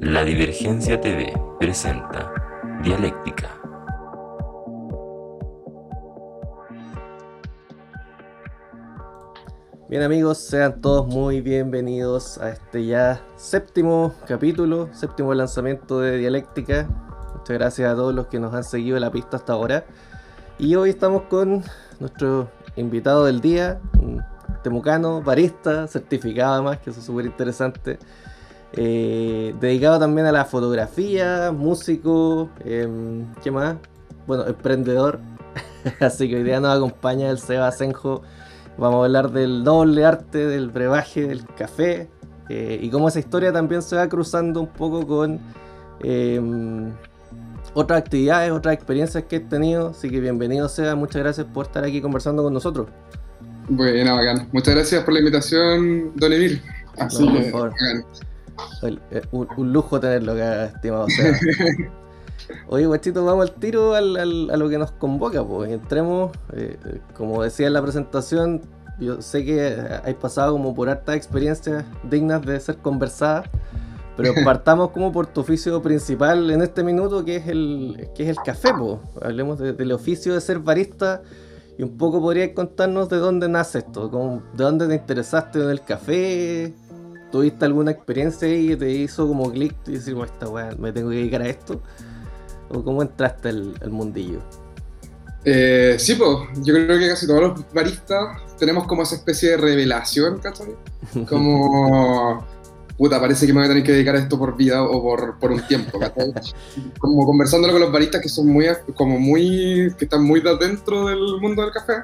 La Divergencia TV presenta Dialéctica. Bien amigos, sean todos muy bienvenidos a este ya séptimo capítulo, séptimo lanzamiento de Dialéctica. Muchas gracias a todos los que nos han seguido la pista hasta ahora. Y hoy estamos con nuestro invitado del día, temucano, barista, certificado además, que eso es súper interesante. Eh, dedicado también a la fotografía, músico, em, ¿qué más? Bueno, emprendedor. Así que hoy día nos acompaña el Seba Senjo. Vamos a hablar del doble arte, del brebaje, del café. eh, y cómo esa historia también se va cruzando un poco con em, otras actividades, otras experiencias que he tenido. Así que bienvenido Seba, muchas gracias por estar aquí conversando con nosotros. Bueno, bacán. Muchas gracias por la invitación, Don Emil. Así No, por que, favor. bacán. Eh, un, un lujo tenerlo acá, estimado Seba. Oye, guachito, vamos al tiro al- al- a lo que nos convoca, pues. Entremos, eh, como decía en la presentación, yo sé que hay pasado como por hartas experiencias dignas de ser conversadas, pero partamos como por tu oficio principal en este minuto, que es el, que es el café, pues. Hablemos de- del oficio de ser barista y un poco podrías contarnos de dónde nace esto, de dónde te interesaste en el café, ¿Tuviste alguna experiencia que te hizo como clic y decir, "Bueno, esta weá, me tengo que dedicar a esto? ¿O cómo entraste al, al mundillo? Eh, sí, pues, yo creo que casi todos los baristas tenemos como esa especie de revelación, ¿cachai? Como, puta, parece que me voy a tener que dedicar a esto por vida o por, por un tiempo, ¿cachai? Como conversándolo con los baristas que son muy, como muy, que están muy de adentro del mundo del café,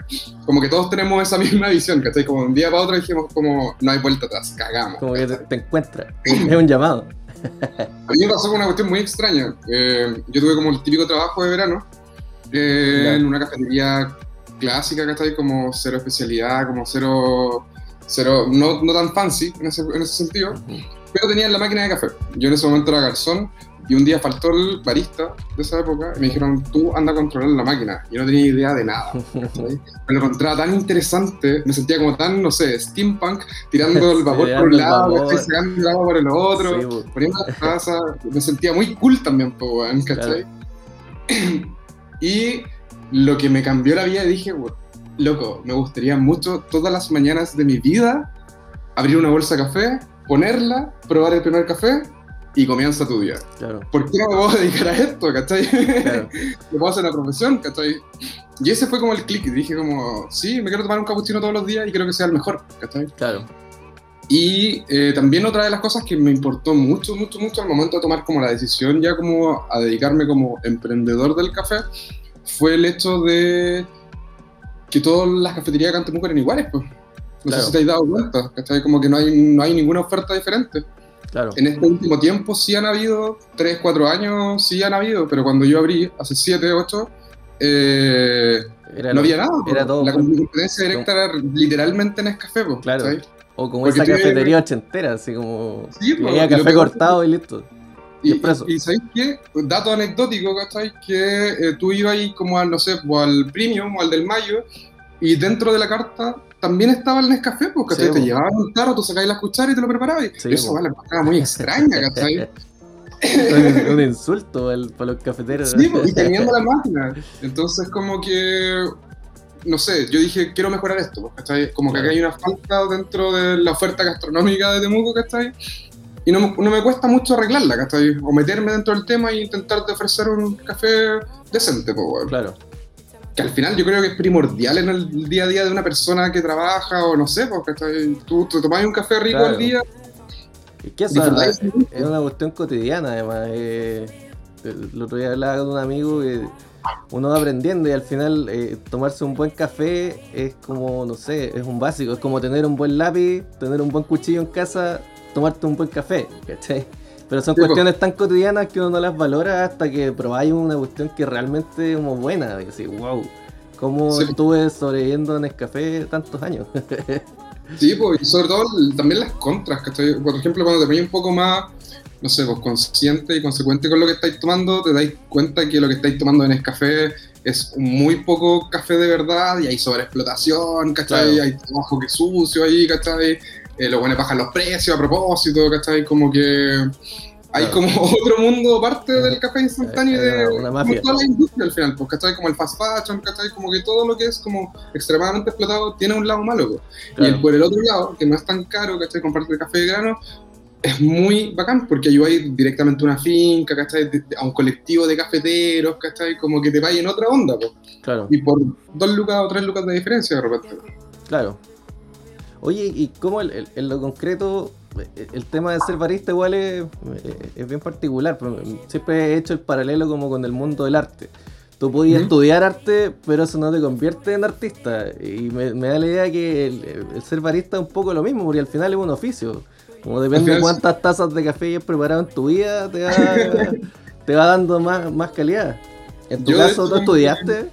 como que todos tenemos esa misma visión, ¿cachai? Como de un día para otro dijimos como, no hay vuelta atrás, cagamos. Como que te, encuentras. Es un llamado. A mí me pasó con una cuestión muy extraña. Eh, yo tuve como el típico trabajo de verano eh, en una cafetería clásica, ¿cachai? Como cero especialidad, como cero, cero no, no tan fancy en ese, en ese sentido, pero tenían la máquina de café. Yo en ese momento era garzón y un día faltó el barista de esa época y me dijeron, tú anda a controlar la máquina. Yo no tenía idea de nada. Me lo encontraba tan interesante, me sentía como tan, no sé, steampunk, tirando el vapor Sí, por un lado, sacando el agua por el otro Sí, po. poniendo la taza, me sentía muy cool también, po, ¿cachai? y lo que me cambió la vida, dije, "Weón, loco, me gustaría mucho todas las mañanas de mi vida abrir una bolsa de café, ponerla, probar el primer café y comienza tu día. Claro, ¿Por qué no me puedo dedicar a esto, cachai? claro. Me puedo hacer una profesión, cachai? Y ese fue como el click, y dije como, sí, me quiero tomar un cappuccino todos los días y quiero que sea el mejor, ¿cachai? claro. Y eh, también otra de las cosas que me importó mucho, mucho, mucho al momento de tomar como la decisión ya como a dedicarme como emprendedor del café fue el hecho de que todas las cafeterías de Cantemuco eran iguales, pues. No Claro. sé si te has dado cuenta, ¿cachai? Como que no hay, no hay ninguna oferta diferente. Claro, En este último tiempo sí han habido, 3, 4 años sí han habido, pero cuando yo abrí, hace 7, 8, eh, era no lo- había nada. era pues. todo La con- competencia directa era literalmente en Nescafé, pues, Claro. ¿cachai? O como porque esa cafetería ochentera, así como. Sí, po, había café cortado y listo. Y, ¿sabéis qué? Dato anecdótico, ¿cachai? Que eh, tú ibas ahí como al, no sé, o al Premium o al del Mayo, y dentro de la carta también estaba el Nescafé, pues, ¿cachai? Sí, te po. llevaban un tarro, tú sacabas las cucharas y te lo preparabas. Sí, eso po. vale, era muy extraña, ¿cachai? un, un insulto al- para los cafeteros. Sí, pues, y teniendo la máquina. Entonces, como que, no sé, yo dije, quiero mejorar esto, pues, ¿cachai? Como que acá hay una falta dentro de la oferta gastronómica de Temuco, ¿cachai? Y no, me- no me cuesta mucho arreglarla, ¿cachai? O meterme dentro del tema e intentar de ofrecer un café decente, pues, weón. Claro, Que al final yo creo que es primordial en el día a día de una persona que trabaja, o no sé, pues. Tú te tomás un café rico Claro. al día, Es que eso disfrutáis es, es una cuestión cotidiana, además. eh, el otro día hablaba con un amigo que uno va aprendiendo y al final eh, tomarse un buen café es como, no sé, es un básico. Es como tener un buen lápiz, tener un buen cuchillo en casa, tomarte un buen café, ¿cachai? Pero son Sí, cuestiones tan cotidianas que uno no las valora hasta que probáis una cuestión que realmente es como buena. Y decir, wow, ¿cómo Sí. estuve sobreviviendo en el café tantos años? Sí, pues, y sobre todo el- también las contras, ¿cachai? Por ejemplo, cuando te pones un poco más, no sé, pues consciente y consecuente con lo que estáis tomando, te dais cuenta que lo que estáis tomando en Nescafé es muy poco café de verdad y hay sobreexplotación, ¿cachai? Claro. Hay trabajo que sucio ahí, ¿cachai? Eh, los buenos bajan los precios a propósito, ¿cachai? Como que hay como otro mundo aparte del café instantáneo y Es de una- mafia. toda la industria al final, pues, ¿cachai? Como el fast fashion, ¿cachai? Como que todo lo que es como extremadamente explotado tiene un lado malo, pues. Y Claro. el, por el otro lado, que no es tan caro, ¿cachai? Comprarte el café de grano, es muy bacán porque ayudáis directamente a una finca, ¿cachai? A un colectivo de cafeteros, ¿cachai? Como que te vaya en otra onda, pues. Claro, Y por dos lucas o tres lucas de diferencia de repente. claro. Oye, ¿y cómo el- el- en lo concreto eh, el tema de ser barista igual es, eh, es bien particular? Siempre he hecho el paralelo como con el mundo del arte. Tú podías estudiar arte, pero eso no te convierte en artista. Y me, me da la idea que el, el ser barista es un poco lo mismo, porque al final es un oficio. Como depende de cuántas tazas de café hayas preparado en tu vida, te va, te va dando más, más calidad. En tu Yo, caso, ¿tú estudiaste?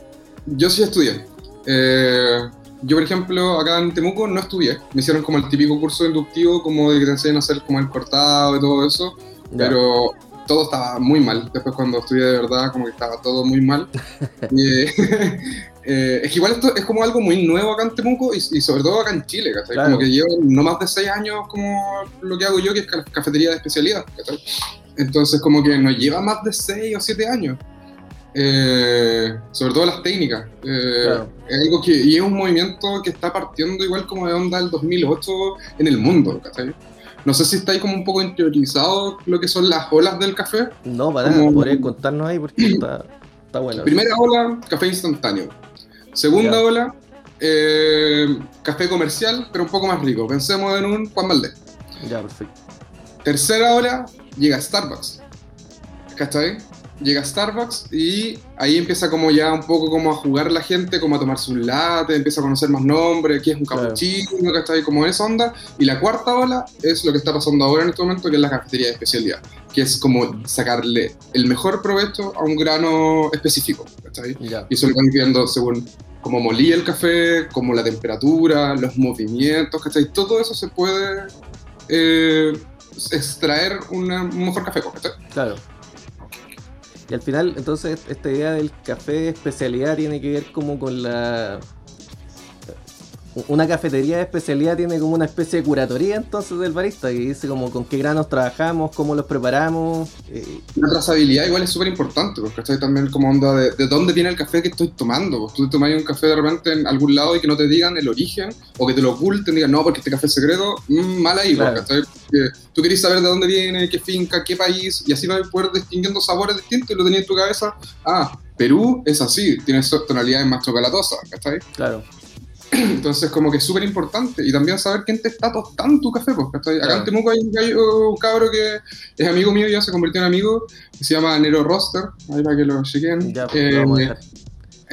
Yo sí estudié. Eh, yo, por ejemplo, acá en Temuco no estudié. Me hicieron como el típico curso inductivo, como de que te enseñan a hacer como el cortado y todo eso. Ya. Pero todo estaba muy mal. Después cuando estudié de verdad, como que estaba todo muy mal. Y, eh, es que igual esto es como algo muy nuevo acá en Temuco y, y sobre todo acá en Chile, ¿cachai? Claro. Como que llevo no más de seis años como lo que hago yo, que es ca- cafetería de especialidad, ¿cachai? Entonces como que nos lleva más de seis o siete años. Eh, sobre todo las técnicas. Eh, Claro. Es algo que, y es un movimiento que está partiendo igual como de onda del 2008 en el mundo, ¿cachai? No sé si estáis como un poco interiorizado lo que son las olas del café. No, para como- contarnos ahí porque está, está bueno. Primera ola, café instantáneo. Segunda Ya. ola, eh, café comercial, pero un poco más rico. Pensemos en un Juan Valdés. Ya, perfecto. Tercera hora, llega Starbucks. ¿Cachai? Llega Starbucks y ahí empieza como ya un poco como a jugar la gente, como a tomarse un latte, empieza a conocer más nombres, qué es un cappuccino, ¿cachai? Como esa onda. Y la cuarta ola es lo que está pasando ahora en este momento, que es la cafetería de especialidad, que es como sacarle el mejor provecho a un grano específico, ¿cachai? Ya. Y eso lo van viendo según cómo molía el café, como la temperatura, los movimientos, ¿cachai? Todo eso se puede eh, extraer una- un mejor café, ¿cachai? Claro. Y al final, entonces, esta idea del café de especialidad tiene que ver como con la... Una cafetería de especialidad tiene como una especie de curatoría entonces del barista, que dice como con qué granos trabajamos, cómo los preparamos. eh, La trazabilidad igual es súper importante, porque ¿cachai? También como onda de, de dónde viene el café que estoy tomando. Pues tú tomas un café de repente en algún lado y que no te digan el origen, o que te lo oculten, digan, no, porque este café es secreto, mm, mal ahí, pues, Claro. ¿cachai? Porque tú querés saber de dónde viene, qué finca, qué país, y así vas a poder distinguiendo sabores distintos y lo tenías en tu cabeza. Ah, Perú es así, tiene tonalidades más chocolatosas, ¿cachai? claro, Entonces, como que es súper importante. Y también saber quién te está tostando tu café. Pues, ¿cachai? Acá Claro. en Temuco hay un, gallo- un cabro que es amigo mío, ya se convirtió en amigo, que se llama Nero Roster. Ahí para que lo chequen. ya, Eh, lo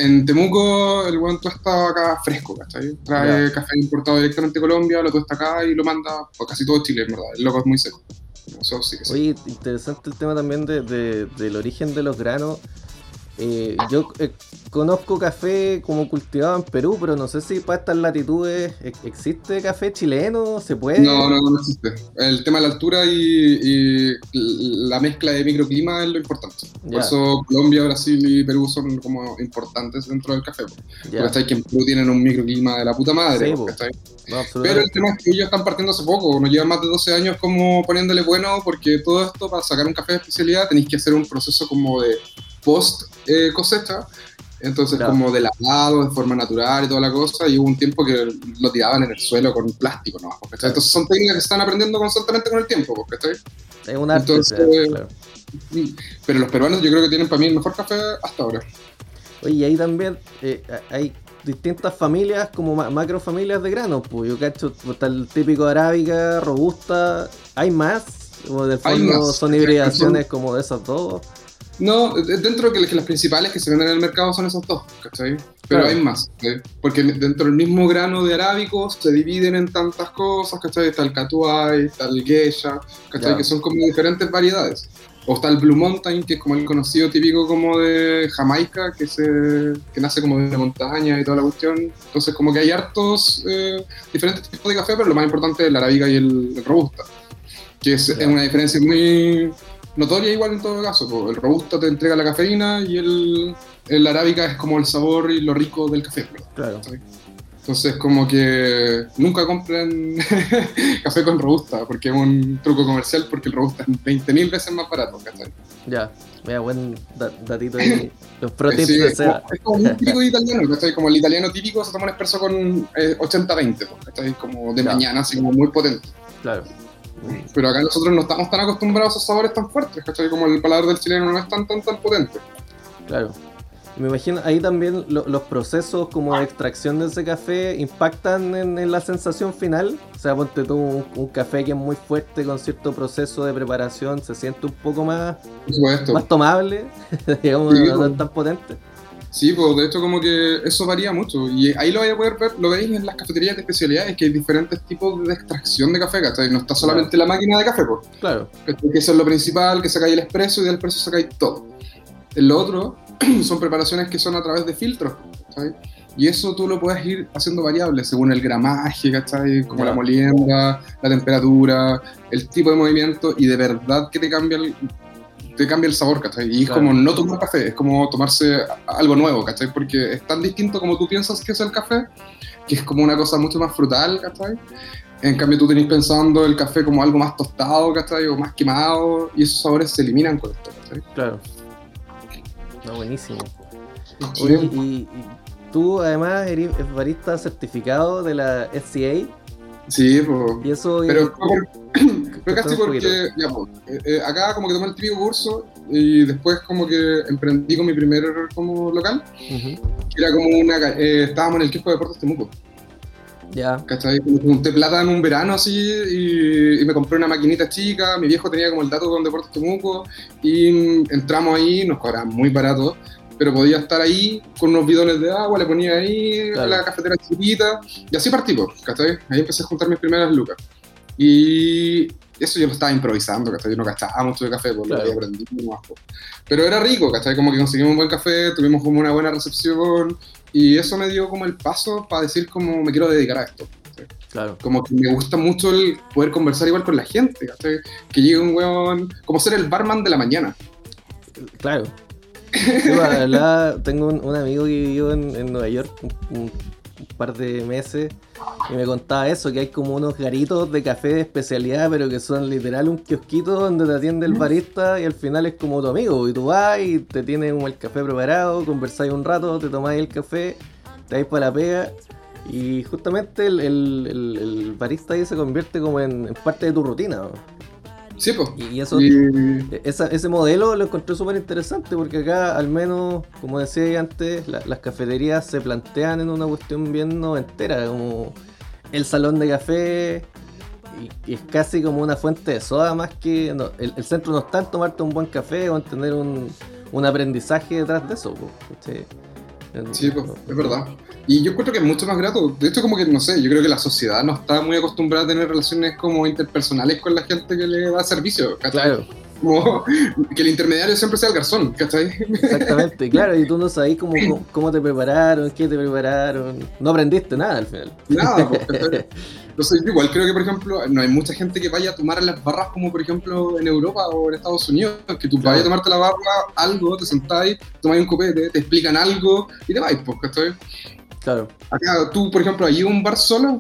en Temuco, el buen tuesta acá fresco, ¿cachai? Trae café importado directamente de Colombia, lo tuesta acá y lo manda a casi todo Chile, en verdad. El loco es muy seco. Eso sí que sí. Oye, interesante el tema también de, de- del origen de los granos. Eh, yo eh, conozco café como cultivado en Perú, pero no sé si para estas latitudes existe café chileno, se puede. No, no, no existe. El tema de la altura y, y la mezcla de microclima es lo importante. Por eso Colombia, Brasil y Perú son como importantes dentro del café. po. Ya, ¿Cachai? Que en Perú tienen un microclima de la puta madre. No, Pero el tema es que ellos están partiendo hace poco, nos llevan más de 12 años como poniéndole bueno, porque todo esto para sacar un café de especialidad tenéis que hacer un proceso como de post eh, cosecha, entonces Claro. como de lavado, de forma natural y toda la cosa, y hubo un tiempo que lo tiraban en el suelo con plástico, ¿no? ¿cachai? Entonces son técnicas que se están aprendiendo constantemente con el tiempo, ¿cachai? Es un arte, entonces, claro. Pero los peruanos yo creo que tienen para mí el mejor café hasta ahora. Oye, y ahí también eh, hay distintas familias, como ma- macro familias de granos. Pues yo cacho, pues, está el típico arábica, robusta. ¿Hay más? O del Hay fondo son hibridaciones como de esas dos. No, de- dentro que, que las principales que se venden en el mercado son esas dos, ¿cachai? Pero Claro. hay más, ¿cachai? Porque dentro del mismo grano de arábicos se dividen en tantas cosas, ¿cachai? Está el catuay, está el geisha, ¿cachai? Que son como diferentes variedades. O está el Blue Mountain, que es como el conocido típico como de Jamaica, que, se, que nace como de una montaña y toda la cuestión. Entonces como que hay hartos eh, diferentes tipos de café, pero lo más importante es el arábica y el, el robusta. Que es, es una diferencia muy notoria igual en todo caso. El robusta te entrega la cafeína y el, el arábica es como el sabor y lo rico del café. Claro. Entonces, como que nunca compren café con robusta, porque es un truco comercial, porque el robusta es 20.000 veces más barato, ¿cachai? Ya, mira, buen da- datito ahí. Los pro tips Sí, de Seba. es como muy típico italiano, ¿cachai? Como el italiano típico se toma un espresso con eh, 80-20, pues, ¿cachai? Como de Claro. mañana, así como muy potente. Claro. Pero acá nosotros no estamos tan acostumbrados a esos sabores tan fuertes, ¿cachai? Como el paladar del chileno no es tan, tan, tan potente. Claro. Me imagino, ahí también lo- los procesos como de extracción de ese café impactan en, en la sensación final. O sea, ponte tú un, un café que es muy fuerte con cierto proceso de preparación, se siente un poco más, más tomable, digamos, Sí, no, no pues. es tan potente. Sí, pues de hecho como que eso varía mucho. Y ahí lo vais a poder ver, lo veis en las cafeterías de especialidades, que hay diferentes tipos de extracción de café, ¿cachai? No está solamente la máquina de café, pues. Claro. Que eso es lo principal, que sacáis el expreso y del expreso sacáis todo. En lo otro son preparaciones que son a través de filtros, ¿cachai? Y eso tú lo puedes ir haciendo variable según el gramaje, ¿cachai? Como Ya. la molienda, la temperatura, el tipo de movimiento, y de verdad que te cambia el, te cambia el sabor, ¿cachai? Y es Claro. como no tomar café, es como tomarse algo nuevo, ¿cachai? Porque es tan distinto como tú piensas que es el café, que es como una cosa mucho más frutal, ¿cachai? En cambio, tú tenés pensando el café como algo más tostado, ¿cachai? O más quemado, y esos sabores se eliminan con esto, ¿cachai? claro. No, buenísimo. Oye, y, y tú además eres barista certificado de la SCA Sí, pues. y eso Pero, pero casi porque, ya, pues, eh, eh, acá como que tomé el típico curso y después como que emprendí con mi primer como local, era como una, eh, estábamos en el Kiosco de Deportes Temuco, ya, ¿cachai? Como que junté plata en un verano así y, y me compré una maquinita chica, mi viejo tenía como el dato con Deportes Temuco y mm, entramos ahí, nos cobraban muy barato, pero podía estar ahí con unos bidones de agua, le ponía ahí Claro. la cafetera chiquita y así partí, ¿cachai? Ahí empecé a juntar mis primeras lucas. Y eso yo lo estaba improvisando, ¿cachai? Yo no cachaba mucho de café, pues Claro. lo había aprendido pues. Pero era rico, ¿cachai? Como que conseguimos un buen café, tuvimos como una buena recepción y eso me dio como el paso para decir como me quiero dedicar a esto. claro. Como que me gusta mucho el poder conversar igual con la gente, ¿cachai? Que llegue un weón, como ser el barman de la mañana. Claro. Sí, pues, tengo un, un amigo que vivió en, en Nueva York un, un par de meses y me contaba eso, que hay como unos garitos de café de especialidad, pero que son literal un kiosquito donde te atiende el barista y al final es como tu amigo. Y tú vas y te tiene como el café preparado, conversáis un rato, te tomáis el café, te vais para la pega. Y justamente el, el- el- el barista ahí se convierte como en, en parte de tu rutina. ¿no? Sí, pues. Y, eso Y, esa- ese modelo lo encontré súper interesante porque acá, al menos, como decía antes, la- las cafeterías se plantean en una cuestión bien noventera, como el salón de café, y, y es casi como una fuente de soda más que... no, el, el centro no está en tomarte un buen café o en tener un, un aprendizaje detrás de eso. po, ¿cachai? Sí, pues, es verdad. Y yo encuentro que es mucho más grato. De hecho, como que, no sé, yo creo que la sociedad no está muy acostumbrada a tener relaciones como interpersonales con la gente que le da servicio, ¿cachai? Claro, Como que el intermediario siempre sea el garzón, ¿cachai? exactamente, claro, y tú no sabes cómo, cómo, te prepararon, qué te prepararon, no aprendiste nada al final. Nada, ¿cachai? Entonces, yo igual creo que, por ejemplo, no hay mucha gente que vaya a tomar las barras como, por ejemplo, en Europa o en Estados Unidos, que tú Claro. vayas a tomarte la barra, algo, te sentáis, tomáis un copete, te explican algo y te vais, pues, ¿cachai? Claro. Acá, tú, por ejemplo, allí un bar solo,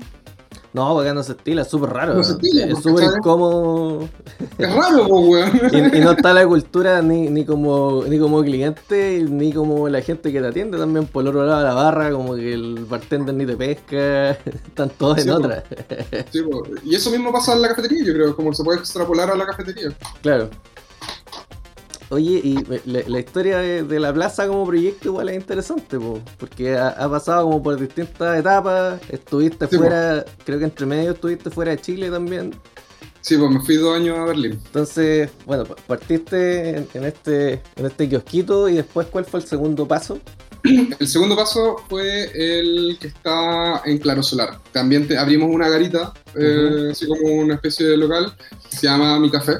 No, acá no se estila, es súper raro. No se estila, es súper incómodo. es raro, pues, weón. Y, y no está la cultura ni, ni como ni como cliente, ni como la gente que te atiende también por el otro lado de la barra, como que el bartender ni te pesca, están todos Sí, en otra. Sí, po. y eso mismo pasa en la cafetería, yo creo, como se puede extrapolar a la cafetería. Claro. Oye, y la, la historia de, de la plaza como proyecto igual es interesante, po, porque ha, ha pasado como por distintas etapas, estuviste Sí, po. fuera, creo que entre medio estuviste fuera de Chile también, Sí, pues me fui dos años a Berlín. entonces, bueno, pa- partiste en, en este en este kiosquito y después ¿cuál fue el segundo paso? El segundo paso fue el que está en Claro Solar. También te- abrimos una garita, eh, así como una especie de local, se llama Mi Café.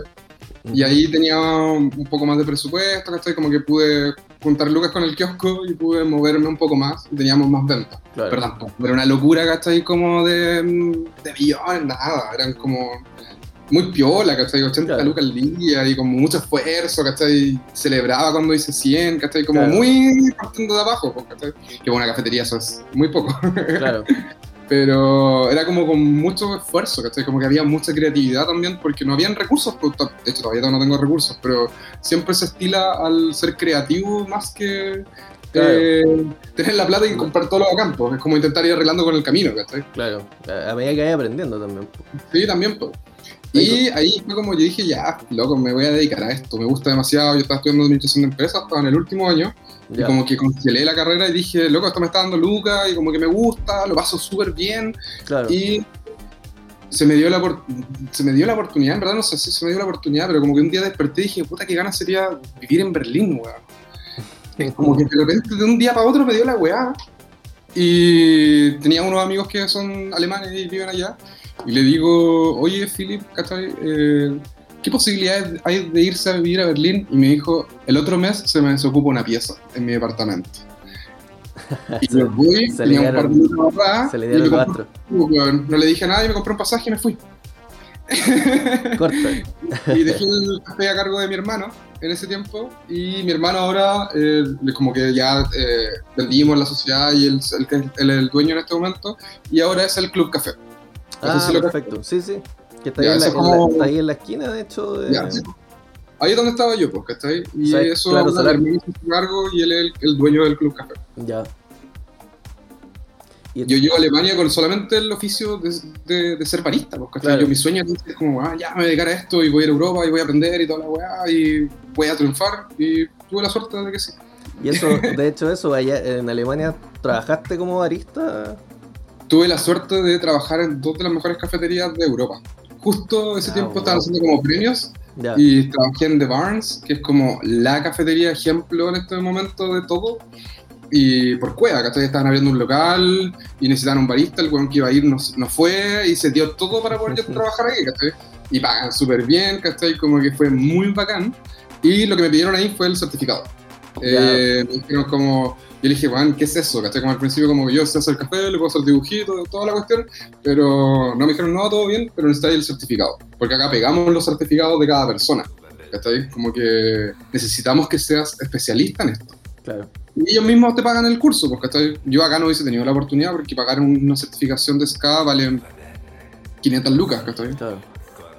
Y ahí tenía un poco más de presupuesto, ¿cachai? Como que pude juntar lucas con el kiosco y pude moverme un poco más y teníamos más ventas. Claro. Pero tampoco era una locura, ¿cachai? Como de, de millones, nada. Eran como muy piola, ¿cachai? 80 Claro. lucas al día y con mucho esfuerzo, ¿cachai? Celebraba cuando hice 100, ¿cachai? Como Claro. muy partiendo de abajo, ¿cachai? Que una cafetería eso es muy poco. Claro, Pero era como con mucho esfuerzo, ¿cachai? Como que había mucha creatividad también porque no habían recursos. pues, De hecho, todavía no tengo recursos, pero siempre se estila al ser creativo más que Claro. eh, tener la plata y comprar todo lo bacán, pues. Es como intentar ir arreglando con el camino, ¿cachai? claro. A a medida que vaya aprendiendo también. Sí, también, pues. Y ahí fue como yo dije, ya, loco, me voy a dedicar a esto, me gusta demasiado, yo estaba estudiando administración de empresas, estaba en el último año, y Ya. como que congelé la carrera y dije, loco, esto me está dando lucas, y como que me gusta, lo paso súper bien, Claro. y se me, dio la se me dio la oportunidad, en verdad no sé si se me dio la oportunidad, pero como que un día desperté y dije, puta, qué ganas sería vivir en Berlín, weón. Como que de repente de un día para otro me dio la weá. Y tenía unos amigos que son alemanes y viven allá. Y le digo, oye, Philip. Eh, ¿Qué posibilidades hay de irse a vivir a Berlín? Y me dijo, el otro mes se me desocupa una pieza en mi departamento. Y yo voy, se tenía le un par de dieron- minutos atrás, Se le dieron me weón, no le dije nada y me compré un pasaje y me fui. Corta. y dejé el café a cargo de mi hermano en ese tiempo y mi hermano ahora eh, como que ya eh, vendimos la sociedad y él, él, él es el dueño en este momento y ahora es el Club Café. Ah, perfecto. Sí, sí. Que está, Ya, ahí en la, como- está ahí en la esquina, de hecho. de- Ya, sí. Ahí es donde estaba yo, pues, ¿cachai? Y Sí, eso claro, su cargo y él es el, el dueño del Club Café. Ya. Y- Yo llego a Alemania con solamente el oficio de, de- de ser barista, pues, ¿cachai? Claro. Yo, mi sueño es como, ah, ya me voy a dedicar a esto y voy a ir a Europa y voy a aprender y toda la weá y voy a triunfar y tuve la suerte de que sí. Y eso, de hecho, eso, allá en Alemania, ¿trabajaste como barista? Tuve la suerte de trabajar en dos de las mejores cafeterías de Europa. Justo ese Ah, tiempo wow. estaban haciendo como premios Ya. y trabajé en The Barnes, que es como la cafetería ejemplo en este momento de todo. Y por cueva, ¿cachai? Estaban abriendo un local y necesitaban un barista, el weón que iba a ir no, no fue y se dio todo para poder trabajar ahí, ¿cachai? Y pagan súper bien, ¿cachai? Como que fue muy bacán. Y lo que me pidieron ahí fue el certificado. Eh, me dijeron como, yo le dije, Juan, ¿qué es eso? ¿Cachai? Como al principio, como yo sé hacer café, le puedo hacer dibujitos, toda la cuestión, pero no me dijeron, no, todo bien, pero necesitáis el certificado. Porque acá pegamos los certificados de cada persona. ¿Cachai? Como que necesitamos que seas especialista en esto. Claro. Y ellos mismos te pagan el curso, ¿cachai? Yo acá no hubiese tenido la oportunidad porque pagar una certificación de SCA vale 500 lucas, ¿cachai? Claro.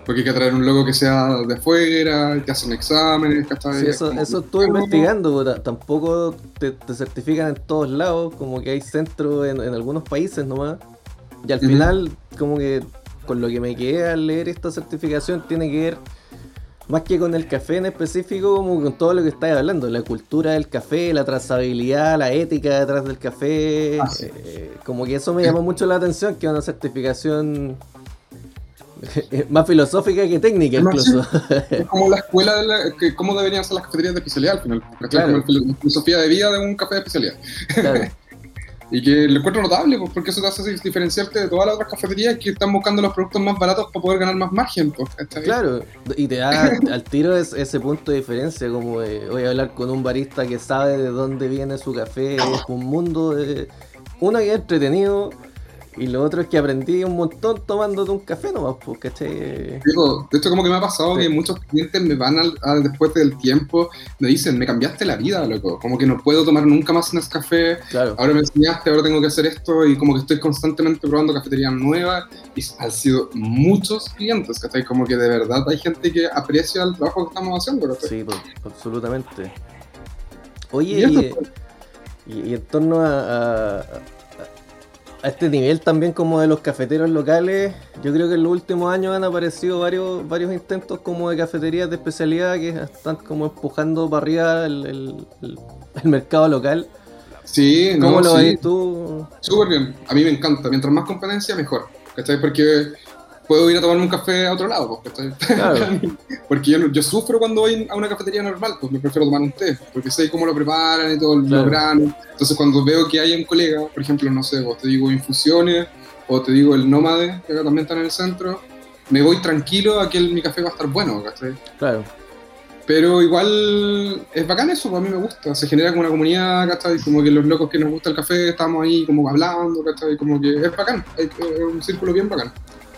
Porque hay que traer un logo que sea de afuera, te hacen exámenes, ¿cachai? Sí, Es eso, como- eso estuve investigando, tampoco te, te certifican en todos lados, como que hay centros en, en algunos países nomás. Y al final, como que con lo que me quedé al leer esta certificación tiene que ver más que con el café en específico, como con todo lo que estáis hablando, la cultura del café, la trazabilidad, la ética detrás del café. Ah, sí. eh, como que eso me llamó mucho la atención, que es una certificación más filosófica que técnica incluso. Es como la escuela de la, que, cómo deberían ser las cafeterías de especialidad al final. Claro. Como la filosofía de vida de un café de especialidad. Claro. Y que lo encuentro notable, pues, porque eso te hace diferenciarte de todas las otras cafeterías que están buscando los productos más baratos para poder ganar más margen. Pues. Claro, y te da al tiro es- ese punto de diferencia, como de, voy a hablar con un barista que sabe de dónde viene su café, es un mundo de... Uno que es entretenido y lo otro es que aprendí un montón tomándote un café nomás, pues, ¿cachai? Digo, de hecho, como que me ha pasado Sí. que muchos clientes me van al, después del tiempo, me dicen, me cambiaste la vida, loco. Como que no puedo tomar nunca más un café. Claro, Ahora me enseñaste, ahora tengo que hacer esto y como que estoy constantemente probando cafeterías nuevas y han sido muchos clientes, ¿cachai? Como que de verdad hay gente que aprecia el trabajo que estamos haciendo, ¿cachai? sí, pues, absolutamente. Oye, Y y, y- y en torno a, a- a- este nivel también como de los cafeteros locales, yo creo que en los últimos años han aparecido varios, varios intentos como de cafeterías de especialidad que están como empujando para arriba el, el- el- el mercado local. Sí, ¿Cómo no, lo sí. ves tú? Súper bien, a mí me encanta. Mientras más competencia, mejor. ¿Cachai? Porque puedo ir a tomarme un café a otro lado, pues. Claro. Porque yo, yo sufro cuando voy a una cafetería normal, pues me prefiero tomar un té, porque sé cómo lo preparan y todo, Claro. lo granos. Entonces cuando veo que hay un colega, por ejemplo, no sé, vos te digo infusiones, o te digo el nómade, que acá también está en el centro, me voy tranquilo a que el- mi café va a estar bueno, ¿cachai? Claro, Pero igual es bacán eso, pues, a mí me gusta. Se genera como una comunidad, ¿cachai? Como que los locos que nos gusta el café estamos ahí como hablando, ¿cachai? Como que es bacán, es un círculo bien bacán.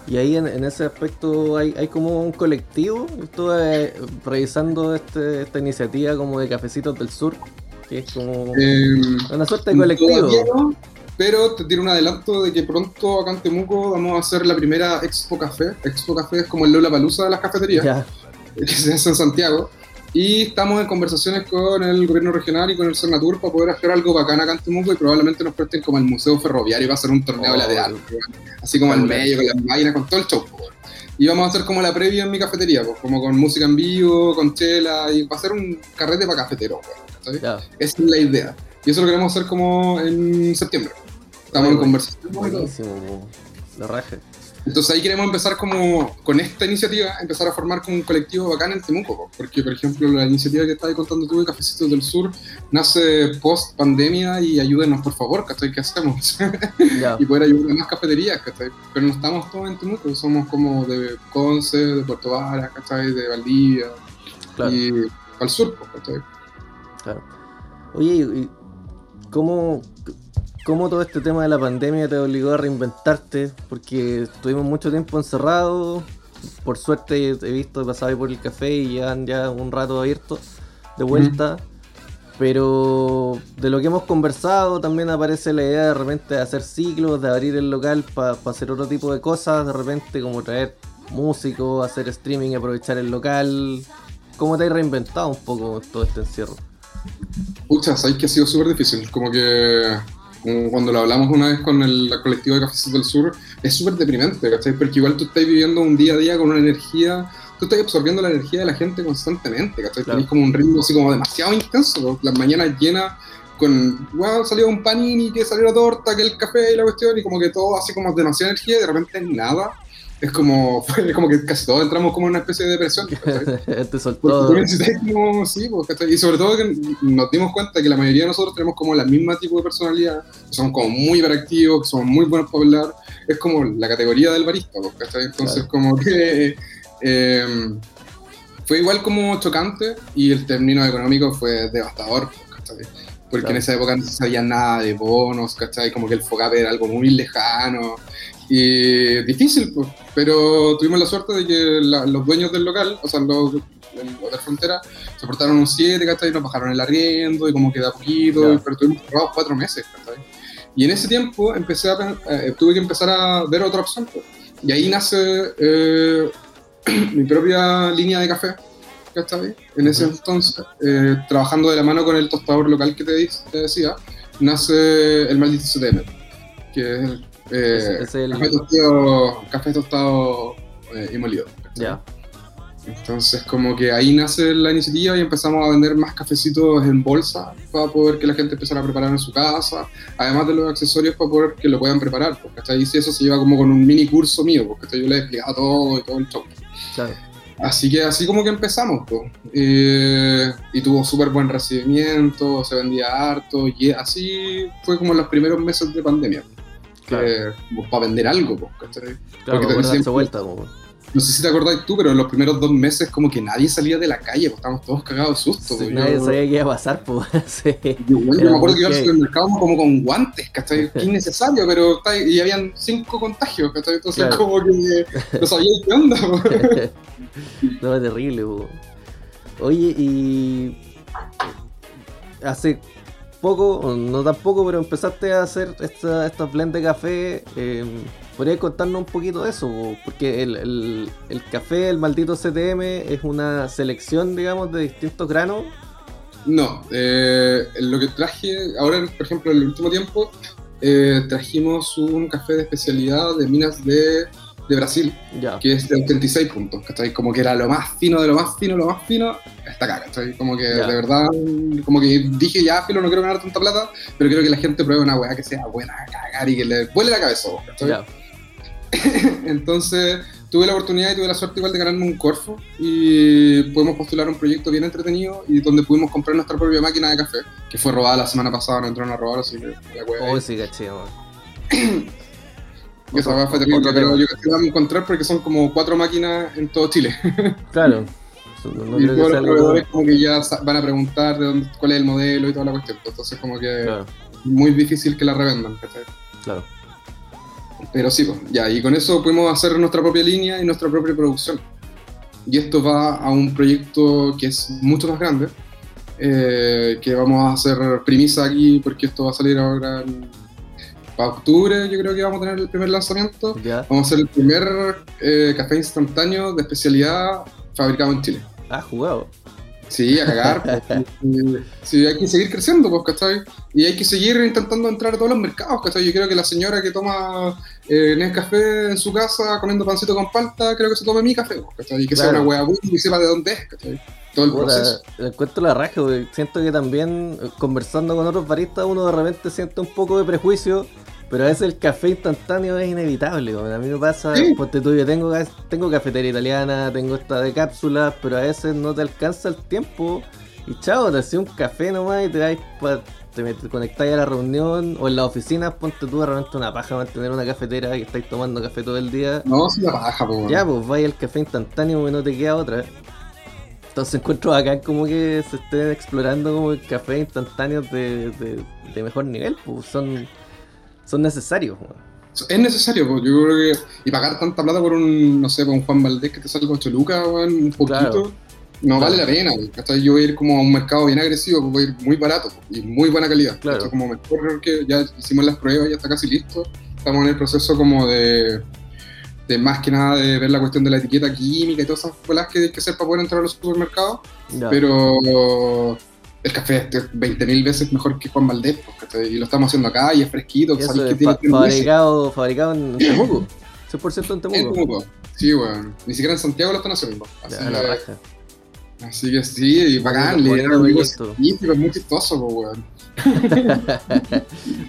Y ahí en, en ese aspecto hay, hay como un colectivo. Estuve revisando este, esta iniciativa como de Cafecitos del Sur, que es como Eh, una suerte de colectivo. no, pero te tiro un adelanto de que pronto acá en Temuco vamos a hacer la primera Expo Café. Expo Café es como el Lola Palusa de las cafeterías, Ya, que se hace en Santiago. Y estamos en conversaciones con el gobierno regional y con el Cernatur para poder hacer algo bacán acá en Temuco y probablemente nos presten como el Museo Ferroviario y va a ser un torneo Oh, lateral. Así como al medio, con las máquinas, con todo el show. Y vamos a hacer como la previa en mi cafetería, pues, como con música en vivo, con chela, y va a ser un carrete para cafeteros, ¿sabes? ya. Esa es la idea. Y eso lo queremos hacer como en septiembre. Estamos en conversación. Buenísimo, la raja. Entonces ahí queremos empezar como, con esta iniciativa, empezar a formar como un colectivo bacán en Temuco. po. Porque, por ejemplo, la iniciativa que estabas contando tú de Cafecitos del Sur nace post pandemia y ayúdenos, por favor, ¿cachai? ¿Qué hacemos? Y poder ayudar a más cafeterías, ¿cachai? Pero no estamos todos en Temuco, somos como de Conce, de Puerto Varas, ¿cachai? De Valdivia claro. y al sur, ¿cachai? Claro. Oye, ¿y y cómo, cómo todo este tema de la pandemia te obligó a reinventarte? Porque estuvimos mucho tiempo encerrados. Por suerte he visto, he pasado ahí por el café y llevan ya un rato abierto de vuelta. Pero de lo que hemos conversado también aparece la idea de repente de hacer ciclos, de abrir el local para hacer otro tipo de cosas, de repente como traer músicos, hacer streaming y aprovechar el local. ¿Cómo te has reinventado un poco todo este encierro? Pucha, sabéis que ha sido súper difícil. Como que como cuando lo hablamos una vez con el colectivo de Cafés del Sur, es súper deprimente, ¿cachai? Porque igual tú estás viviendo un día a día con una energía, tú estás absorbiendo la energía de la gente constantemente, ¿cachai? Claro. Tenés como un ritmo así como demasiado intenso. Las mañanas llenas con, wow, salió un panini, que salió la torta, que el café y la cuestión, y como que todo así como demasiada energía y de repente nada. Es como, fue como que casi todos entramos como en una especie de depresión, ¿cachai? te Porque soltó. como, sí, pues, y sobre todo que nos dimos cuenta que la mayoría de nosotros tenemos como la misma tipo de personalidad, que somos como muy hiperactivos, que somos muy buenos para hablar, es como la categoría del barista, pues, ¿cachai? Entonces Claro. como que eh, fue igual como chocante y el término económico fue devastador, pues, ¿cachai? Porque Claro. en esa época no se sabía nada de bonos, ¿cachai? Como que el FOGAPE era algo muy lejano y difícil, pues. Pero tuvimos la suerte de que la- los dueños del local, o sea, los, los de frontera, se portaron un 7, ¿cachai? Y nos bajaron el arriendo y como que da poquito, Ya. pero tuvimos cerrados cuatro meses, ¿cachai? Y en ese tiempo empecé a, pen- eh, tuve que empezar a ver otra opción, pues. Y ahí nace eh, mi propia línea de café, ¿cachai? En ese entonces, eh, trabajando de la mano con el tostador local que te, te decía, nace el maldito CTM, que es el, eh, Es- es el- café tostado, café tostado eh, y molido. Ya, Entonces, como que ahí nace la iniciativa y empezamos a vender más cafecitos en bolsa para poder que la gente empezara a preparar en su casa, además de los accesorios para poder que lo puedan preparar, porque hasta ahí sí eso se lleva como con un mini curso mío, porque yo le he explicado todo y todo el show. claro. Así que así como que empezamos, pues. Eh, y tuvo súper buen recibimiento, se vendía harto, y así fue como los primeros meses de pandemia. Claro. para vender algo, pues, ¿cachai? Claro, Porque siempre- vuelta, po. No sé si te acordás tú, pero en los primeros dos meses como que nadie salía de la calle, pues estábamos todos cagados de susto. Sí, pues. nadie yo, sabía qué iba a pasar, po. Sí. yo, bueno, me acuerdo que iba al supermercado como con guantes, ¿cachai? Que innecesario, pero está- y habían cinco contagios, ¿cachai? Entonces Claro. como que no sabía qué onda. pues. no, es terrible, po. Oye, y hace poco, no tan poco, pero empezaste a hacer esta, estos blend de café. Eh, ¿Podrías contarnos un poquito de eso? po? Porque el, el- el café, el maldito CTM, es una selección, digamos, de distintos granos. No, eh, lo que traje, ahora por ejemplo en el último tiempo, eh, trajimos un café de especialidad de minas de, de Brasil, Ya, que es de 86 puntos, ¿cachai? Como que era lo más fino de lo más fino, lo más fino, hasta acá, ¿cachai? Como que de verdad, como que dije ya, filo, no quiero ganar tanta plata, pero quiero que la gente pruebe una weá que sea buena a cagar y que le vuele la cabeza, ¿cachai? ya, Entonces tuve la oportunidad y tuve la suerte igual de ganarme un Corfo y pudimos postular un proyecto bien entretenido y donde pudimos comprar nuestra propia máquina de café, que fue robada la semana pasada, nos entraron a robar, así que la weá. oh, sí, caché. Y esa weá fue terrible, otro pero tema. yo creo que vamos a encontrar porque son como cuatro máquinas en todo Chile. Claro. No, y todos los proveedores como que ya van a preguntar de dónde, cuál es el modelo y toda la cuestión. Entonces como que Claro, muy difícil que la revendan, ¿cachai? claro. Pero sí, pues, ya, y con eso podemos hacer nuestra propia línea y nuestra propia producción. Y esto va a un proyecto que es mucho más grande, eh, que vamos a hacer premisa aquí porque esto va a salir ahora en, para octubre, yo creo que vamos a tener el primer lanzamiento. Ya. Vamos a hacer el primer eh, café instantáneo de especialidad fabricado en Chile. Ah, jugado. Sí, a cagar. pues. Sí, hay que seguir creciendo, pues, ¿cachai? Y hay que seguir intentando entrar a todos los mercados, ¿cachai? Yo creo que la señora que toma eh, Nescafé en su casa comiendo pancito con palta, creo que se tome mi café, ¿cachai? Y que sea una hueá y sepa de dónde es, ¿cachai? Todo el proceso. la raja, porque siento que también eh, conversando con otros baristas uno de repente siente un poco de prejuicio, pero a veces el café instantáneo es inevitable. A mí me pasa, Sí. ponte tú, yo tengo, tengo cafetería italiana, tengo esta de cápsulas, pero a veces no te alcanza el tiempo y chao, te hacía un café nomás y te vais pa- te conectáis a la reunión o en la oficina, ponte tú de repente una paja mantener una cafetera y estáis tomando café todo el día. No, sí la baja, pues. Ya, pues vaya el café instantáneo y no te queda otra. Entonces encuentro acá como que se estén explorando como el café instantáneo de, de, de mejor nivel, pues son, son necesarios. Es necesario, pues, yo creo que. Y pagar tanta plata por un, no sé, por un Juan Valdés que te salga 8 lucas, weón, un poquito. Claro. No Claro. vale la pena, ¿cachai? Yo voy a ir como a un mercado bien agresivo, pues voy a ir muy barato pues, y muy buena calidad. Claro. ¿cachai? Como mejor que ya hicimos las pruebas, ya está casi listo. Estamos en el proceso como de, de más que nada de ver la cuestión de la etiqueta química y todas esas bolas que hay que hacer para poder entrar a los supermercados. Ya. Pero el café es 20.000 veces mejor que Juan Valdés, pues. Y lo estamos haciendo acá y es fresquito, Y que es tiene fabricado, fabricado en Temuco. 100% en en Temuco. Temuco. Sí, weón. Ni siquiera en Santiago lo están haciendo. Así, Ya, la raja. Así que sí, y bacán. Le dieron amigos proyecto. científicos, muy chistoso, weón.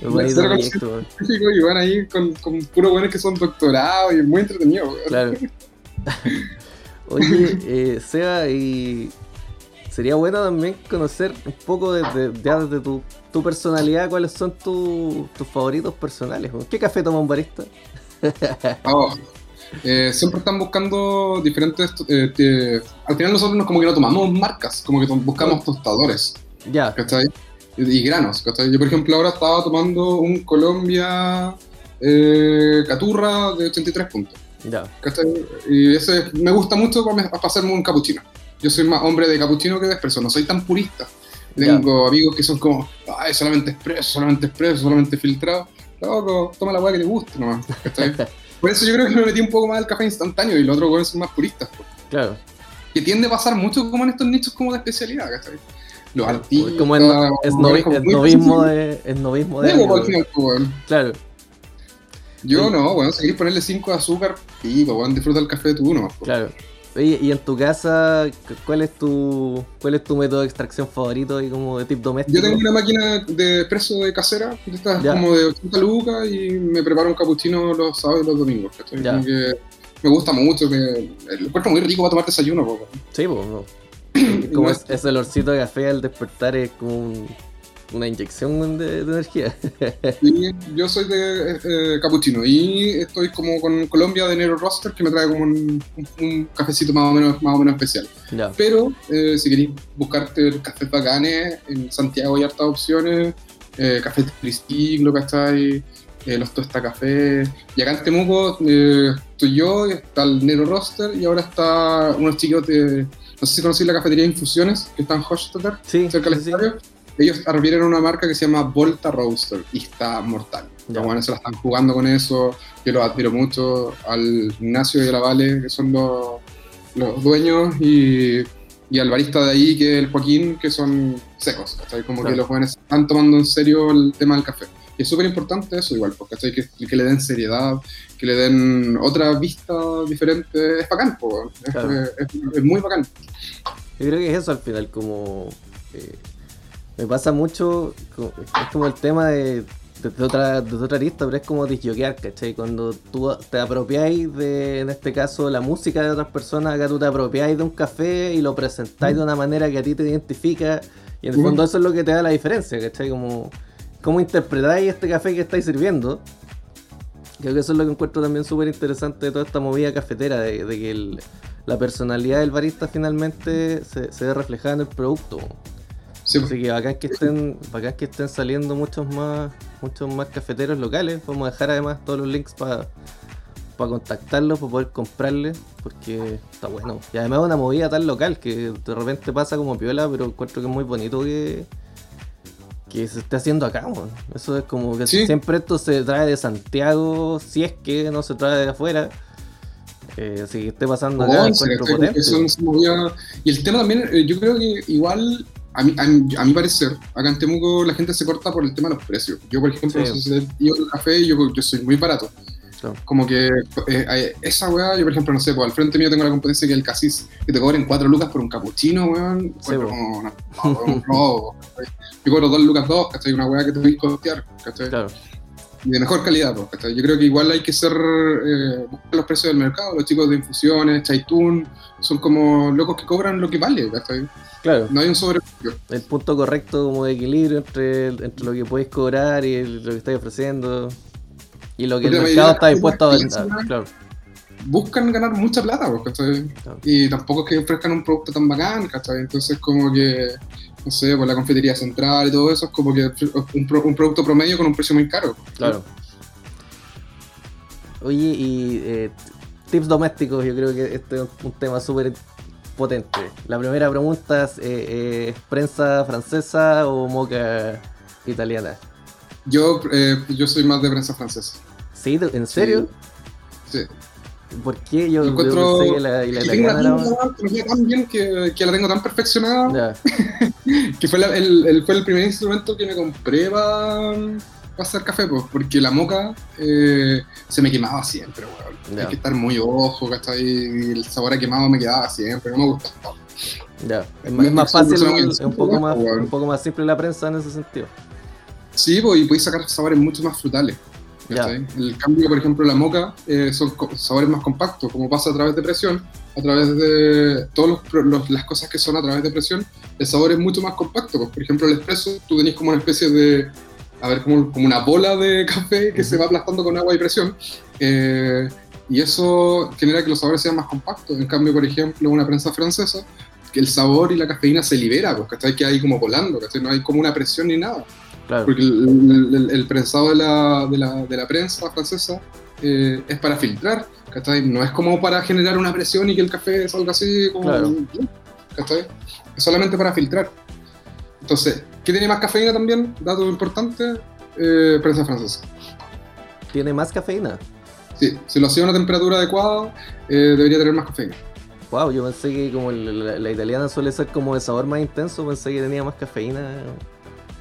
Es proyecto, y van ahí con, con puros buenos que son doctorados y es muy entretenido, weón. Claro. Oye, eh, Seba, y sería bueno también conocer un poco de, de- ya desde tu, tu personalidad, cuáles son tu- tus favoritos personales. ¿Qué café toma un barista? Oh, eh, siempre están buscando diferentes. eh, te- al final, nosotros nos como que no tomamos marcas, como que buscamos tostadores. Ya, ¿cachai? Y, y granos, ¿cachai? Yo, por ejemplo, ahora estaba tomando un Colombia eh, Caturra de 83 puntos, ya. ¿cachai? Y ese me gusta mucho para, para hacerme un capuchino. Yo soy más hombre de capuchino que de espresso, no soy tan purista. Tengo amigos que son como, ay, solamente expreso, solamente expreso, solamente filtrado. Loco, toma la weá que te guste nomás. Por eso yo creo que me metí un poco más al café instantáneo y los otros weones son más puristas. pues. Claro. Que tiende a pasar mucho como en estos nichos como de especialidad, ¿cachai? Los artistas... Como es, no- es, como novi- como es muy novismo de. Es novismo de. Digo, final. Claro. Yo Sí. no, bueno, si querés ponerle 5 de azúcar, pico, weón, disfruta el café tú nomás. Claro. Oye, y en tu casa, cu- ¿cuál es tu cuál es tu método de extracción favorito y como de tip doméstico? Yo tengo una máquina de expreso de casera, que está como de 80 lucas y me preparo un capuchino los sábados y los domingos. que me gusta mucho, me, lo encuentro muy rico para tomar desayuno. weón. Sí, pues, no. Como No es, ese olorcito de café al despertar es como un- una inyección de, de energía. Y yo soy de eh, capuchino y estoy como con Colombia de Nero Roster que me trae como un, un- un cafecito más o menos, más o menos especial. ya. Pero eh, si queréis buscarte cafés bacanes, en Santiago hay hartas opciones, eh, café Triciclo, ¿cachai? Eh, los Tosta Café. Y acá en Temuco eh, estoy yo, está el Nero Roster y ahora está unos chicos de, no sé si conocéis la cafetería Infusiones, que está en Hochstetter, Sí, cerca del sí, sí. Ellos abrieron una marca que se llama Volta Roaster y está mortal. Los buenos se la están jugando con eso. Yo los admiro mucho al Ignacio y a la Vale, que son los, los dueños, y, y al barista de ahí, que es el Joaquín, que son secos. ¿cachai? Como Claro. que los jóvenes están tomando en serio el tema del café. Y es súper importante eso, igual, porque que, que le den seriedad, que le den otra vista diferente. Es bacán, po, weón. es, Claro. es- es muy bacán. Yo creo que es eso al final, como. eh, me pasa mucho. Es como el tema de. Desde otra, desde otra arista, pero es como disjoquear, ¿cachai? Cuando tú te apropiáis de, en este caso, la música de otras personas, acá tú te apropiáis de un café y lo presentáis de una manera que a ti te identifica. Y en el Ujú. fondo eso es lo que te da la diferencia, ¿cachai? Como, ¿Cómo interpretáis este café que estáis sirviendo? Creo que eso es lo que encuentro también súper interesante de toda esta movida cafetera, de, de que el- la personalidad del barista finalmente se, se ve reflejada en el producto. Sí. Así que bacán que estén, bacán que estén saliendo muchos más, muchos más cafeteros locales. Vamos a dejar además todos los links para contactarlos, para poder comprarles, porque está bueno. Y además es una movida tan local que de repente pasa como piola, pero encuentro que es muy bonito que, que se esté haciendo acá, weón. Eso es como que Sí. siempre esto se trae de Santiago, si es que no se trae de afuera. Eh, así que esté pasando acá, Once, encuentro potente. se movía- Y el tema también, eh, yo creo que igual, a mi, a, a mi parecer, acá en Temuco la gente se corta por el tema de los precios. Yo, por ejemplo, Sí. si te digo el café, yo, yo soy muy barato. Como que eh, eh, esa weá, yo por ejemplo, no sé, pues al frente mío tengo la competencia que es el casis, que te cobren 4 lucas por un capuchino, weón. Sí, Bueno, no, no, no. Yo cobro 2 lucas 2, ¿cachai? Una weá que te voy a costear, ¿cachai? Claro, de mejor calidad. pues. Yo creo que igual hay que ser eh, buscar los precios del mercado. Los chicos de infusiones, Chaitún, son como locos que cobran lo que vale. ¿cachai? claro. No hay un sobreprecio. el punto correcto como de equilibrio entre, entre lo que podéis cobrar y el- lo que estáis ofreciendo y lo que el Porque mercado está dispuesto a vender. Claro, Buscan ganar mucha plata, pues, ¿cachai? Claro. Y tampoco es que ofrezcan un producto tan bacán, ¿cachai? Entonces, como que, no sé, por la confitería central y todo eso, es como que un, pro- un producto promedio con un precio muy caro. claro. Oye, y eh, tips domésticos, yo creo que este es un tema súper potente. La primera pregunta es, eh, eh, ¿es prensa francesa o moca italiana? Yo, eh, yo soy más de prensa francesa. ¿Sí? ¿En serio? Sí. ¿Por qué? Yo, Yo yo encuentro pensé que la, la que me queda tan bien que, que la tengo tan perfeccionada Ya, que fue, la- el, el- fue el primer instrumento que me compré para hacer café, pues, porque la moca eh, se me quemaba siempre, weón. Hay que estar muy ojo, ¿cachai? Y el sabor a quemado me quedaba siempre, no me gustaba. ya. Es, Es más- fácil, es un poco más, un poco más simple la prensa en ese sentido. Sí, pues, y podéis sacar sabores mucho más frutales. Ya. ¿cachai? El cambio, por ejemplo, la moca eh, son sabores más compactos, como pasa a través de presión, a través de todas las cosas que son a través de presión, el sabor es mucho más compacto. pues, por ejemplo, el espresso, tú tenés como una especie de, a ver, como, como una bola de café que se va aplastando con agua y presión, eh, y eso genera que los sabores sean más compactos. En cambio, por ejemplo, una prensa francesa, que el sabor y la cafeína se libera, pues, ¿cachai? Que hay como volando, ¿cachai? No hay como una presión ni nada. Claro, Porque el, el- el prensado de la, de la, de la prensa francesa eh, es para filtrar, ¿cachai? No es como para generar una presión y que el café salga así como... Claro. ¿cachai? Es solamente para filtrar. Entonces, ¿qué tiene más cafeína también? Dato importante, eh, prensa francesa. tiene más cafeína. Sí, si lo hacía a una temperatura adecuada, eh, debería tener más cafeína. Wow, yo pensé que como la, la italiana suele ser como de sabor más intenso, pensé que tenía más cafeína.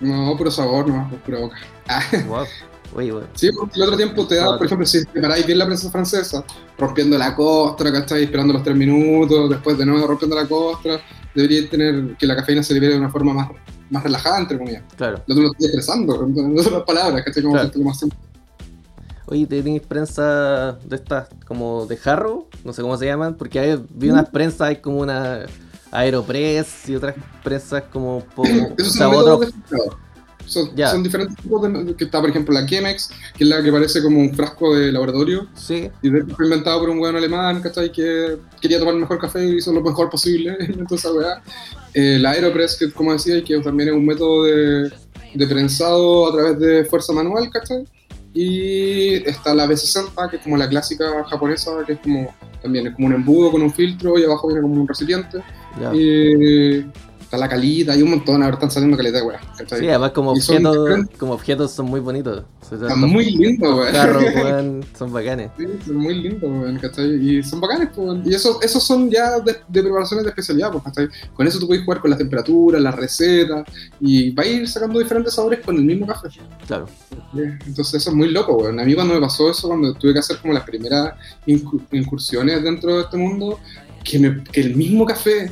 No, puro sabor, no, pura boca. Ah, Wow. Oye, bueno. Sí, porque el otro tiempo te da, por ejemplo, si preparáis bien la prensa francesa, rompiendo la costra, ¿cachai? Esperando los tres minutos, después de nuevo rompiendo la costra, debería tener que la cafeína se libere de una forma más, más relajada, entre comillas. Claro. Lo otro lo estoy estresando, en otras palabras, ¿cachai? Como Claro. como así. Oye, ¿tenéis prensa de estas como de jarro? No sé cómo se llaman, porque hay, vi unas prensas, hay como una Aeropress y otras prensas como un poco... o Esos son filtrado. Son, Ya. son diferentes tipos de. que está, por ejemplo, la Chemex, que es la que parece como un frasco de laboratorio. Sí, Y de hecho fue inventado por un weón alemán, ¿cachai? Que quería tomar el mejor café y hizo lo mejor posible. Weá. Eh, la Aeropress, que como decía, que también es un método de, de prensado a través de fuerza manual, ¿cachai? Y está la B60, que es como la clásica japonesa, que es como también es como un embudo con un filtro y abajo viene como un recipiente. Y está la calita, hay un montón, ahora están saliendo caleta de. Sí, además como son objetos, diferentes. como objetos son muy bonitos. O sea, Está estos muy lindo, weá. Carros, weón, son bacanes. Sí, son muy lindos, weón, ¿cachai? Y son bacanes, pues, weón. Y eso, esos son ya de, de preparaciones de especialidad, pues, ¿cachai? Con eso tú puedes jugar con las temperaturas, las recetas, y va a ir sacando diferentes sabores con el mismo café. Claro. Entonces eso es muy loco, weón. A mí cuando me pasó eso, cuando tuve que hacer como las primeras incu- incursiones dentro de este mundo, que, me- que el mismo café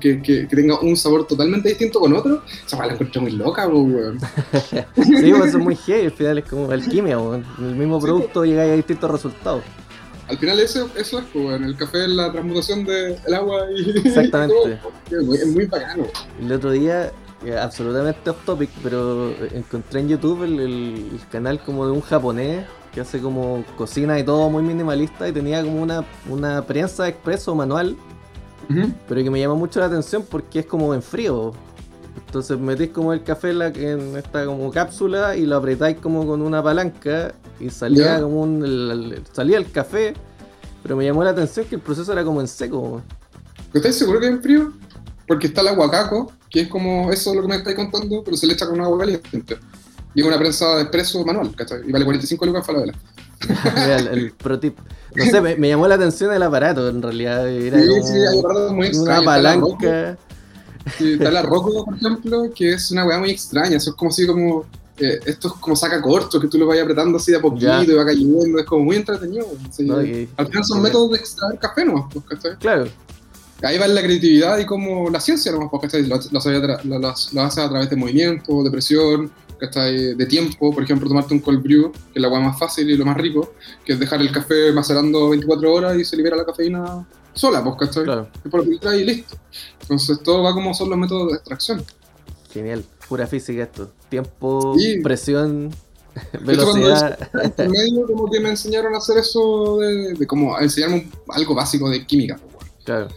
que, que- que tenga un sabor totalmente distinto con otro, esa weá la encontré muy loca, weón. Sí, pues eso es muy heavy, al final es como alquimia, weón. El mismo Sí, producto llegáis a distintos resultados. Al final eso, eso es, pues, weón. El café es la transmutación del agua y... Exactamente. y todo, es muy- es muy bacano. El otro día, eh, absolutamente off topic, pero encontré en YouTube el, el- el canal como de un japonés que hace como cocina y todo muy minimalista y tenía como una, una prensa expreso manual, pero que me llama mucho la atención porque es como en frío. Entonces metís como el café en, la, en esta como cápsula y lo apretáis como con una palanca y salía como un. el- salía el café, pero me llamó la atención que el proceso era como en seco. ¿Estás seguro que es en frío? Porque está el aguacaco, que es como eso lo que me estáis contando, pero se le echa con agua caliente. Y es una prensa de expreso manual, ¿cachai? Y vale 45 lucas Falabella. Era el, el pro tip. No sé, me, me llamó la atención el aparato en realidad. Era Sí, como sí, hay aparatos muy una extraños. La Rocco, palanca. sí, está la Rocco, por ejemplo, que es una weá muy extraña. Eso es como así como. eh, esto es como saca corto, que tú lo vayas apretando así de a poquito Ya. y va cayendo. Es como muy entretenido. sí. Al final son métodos de extraer café nomás, pues, ¿cachai? Claro, Ahí va la creatividad y como la ciencia nomás, pues, ¿cachai? Lo, lo- lo- lo hace a través de movimiento, de presión, ¿cachai? De tiempo, por ejemplo, tomarte un cold brew, que es la agua más fácil y lo más rico, que es dejar el café macerando 24 horas y se libera la cafeína sola, pues, ¿cachai? claro. Y listo. Entonces todo va como son los métodos de extracción. Genial. Pura física esto. Tiempo, Sí. presión, velocidad. En medio como que me enseñaron a hacer eso de, de como a enseñarme un- algo básico de química. pues, bueno. Claro.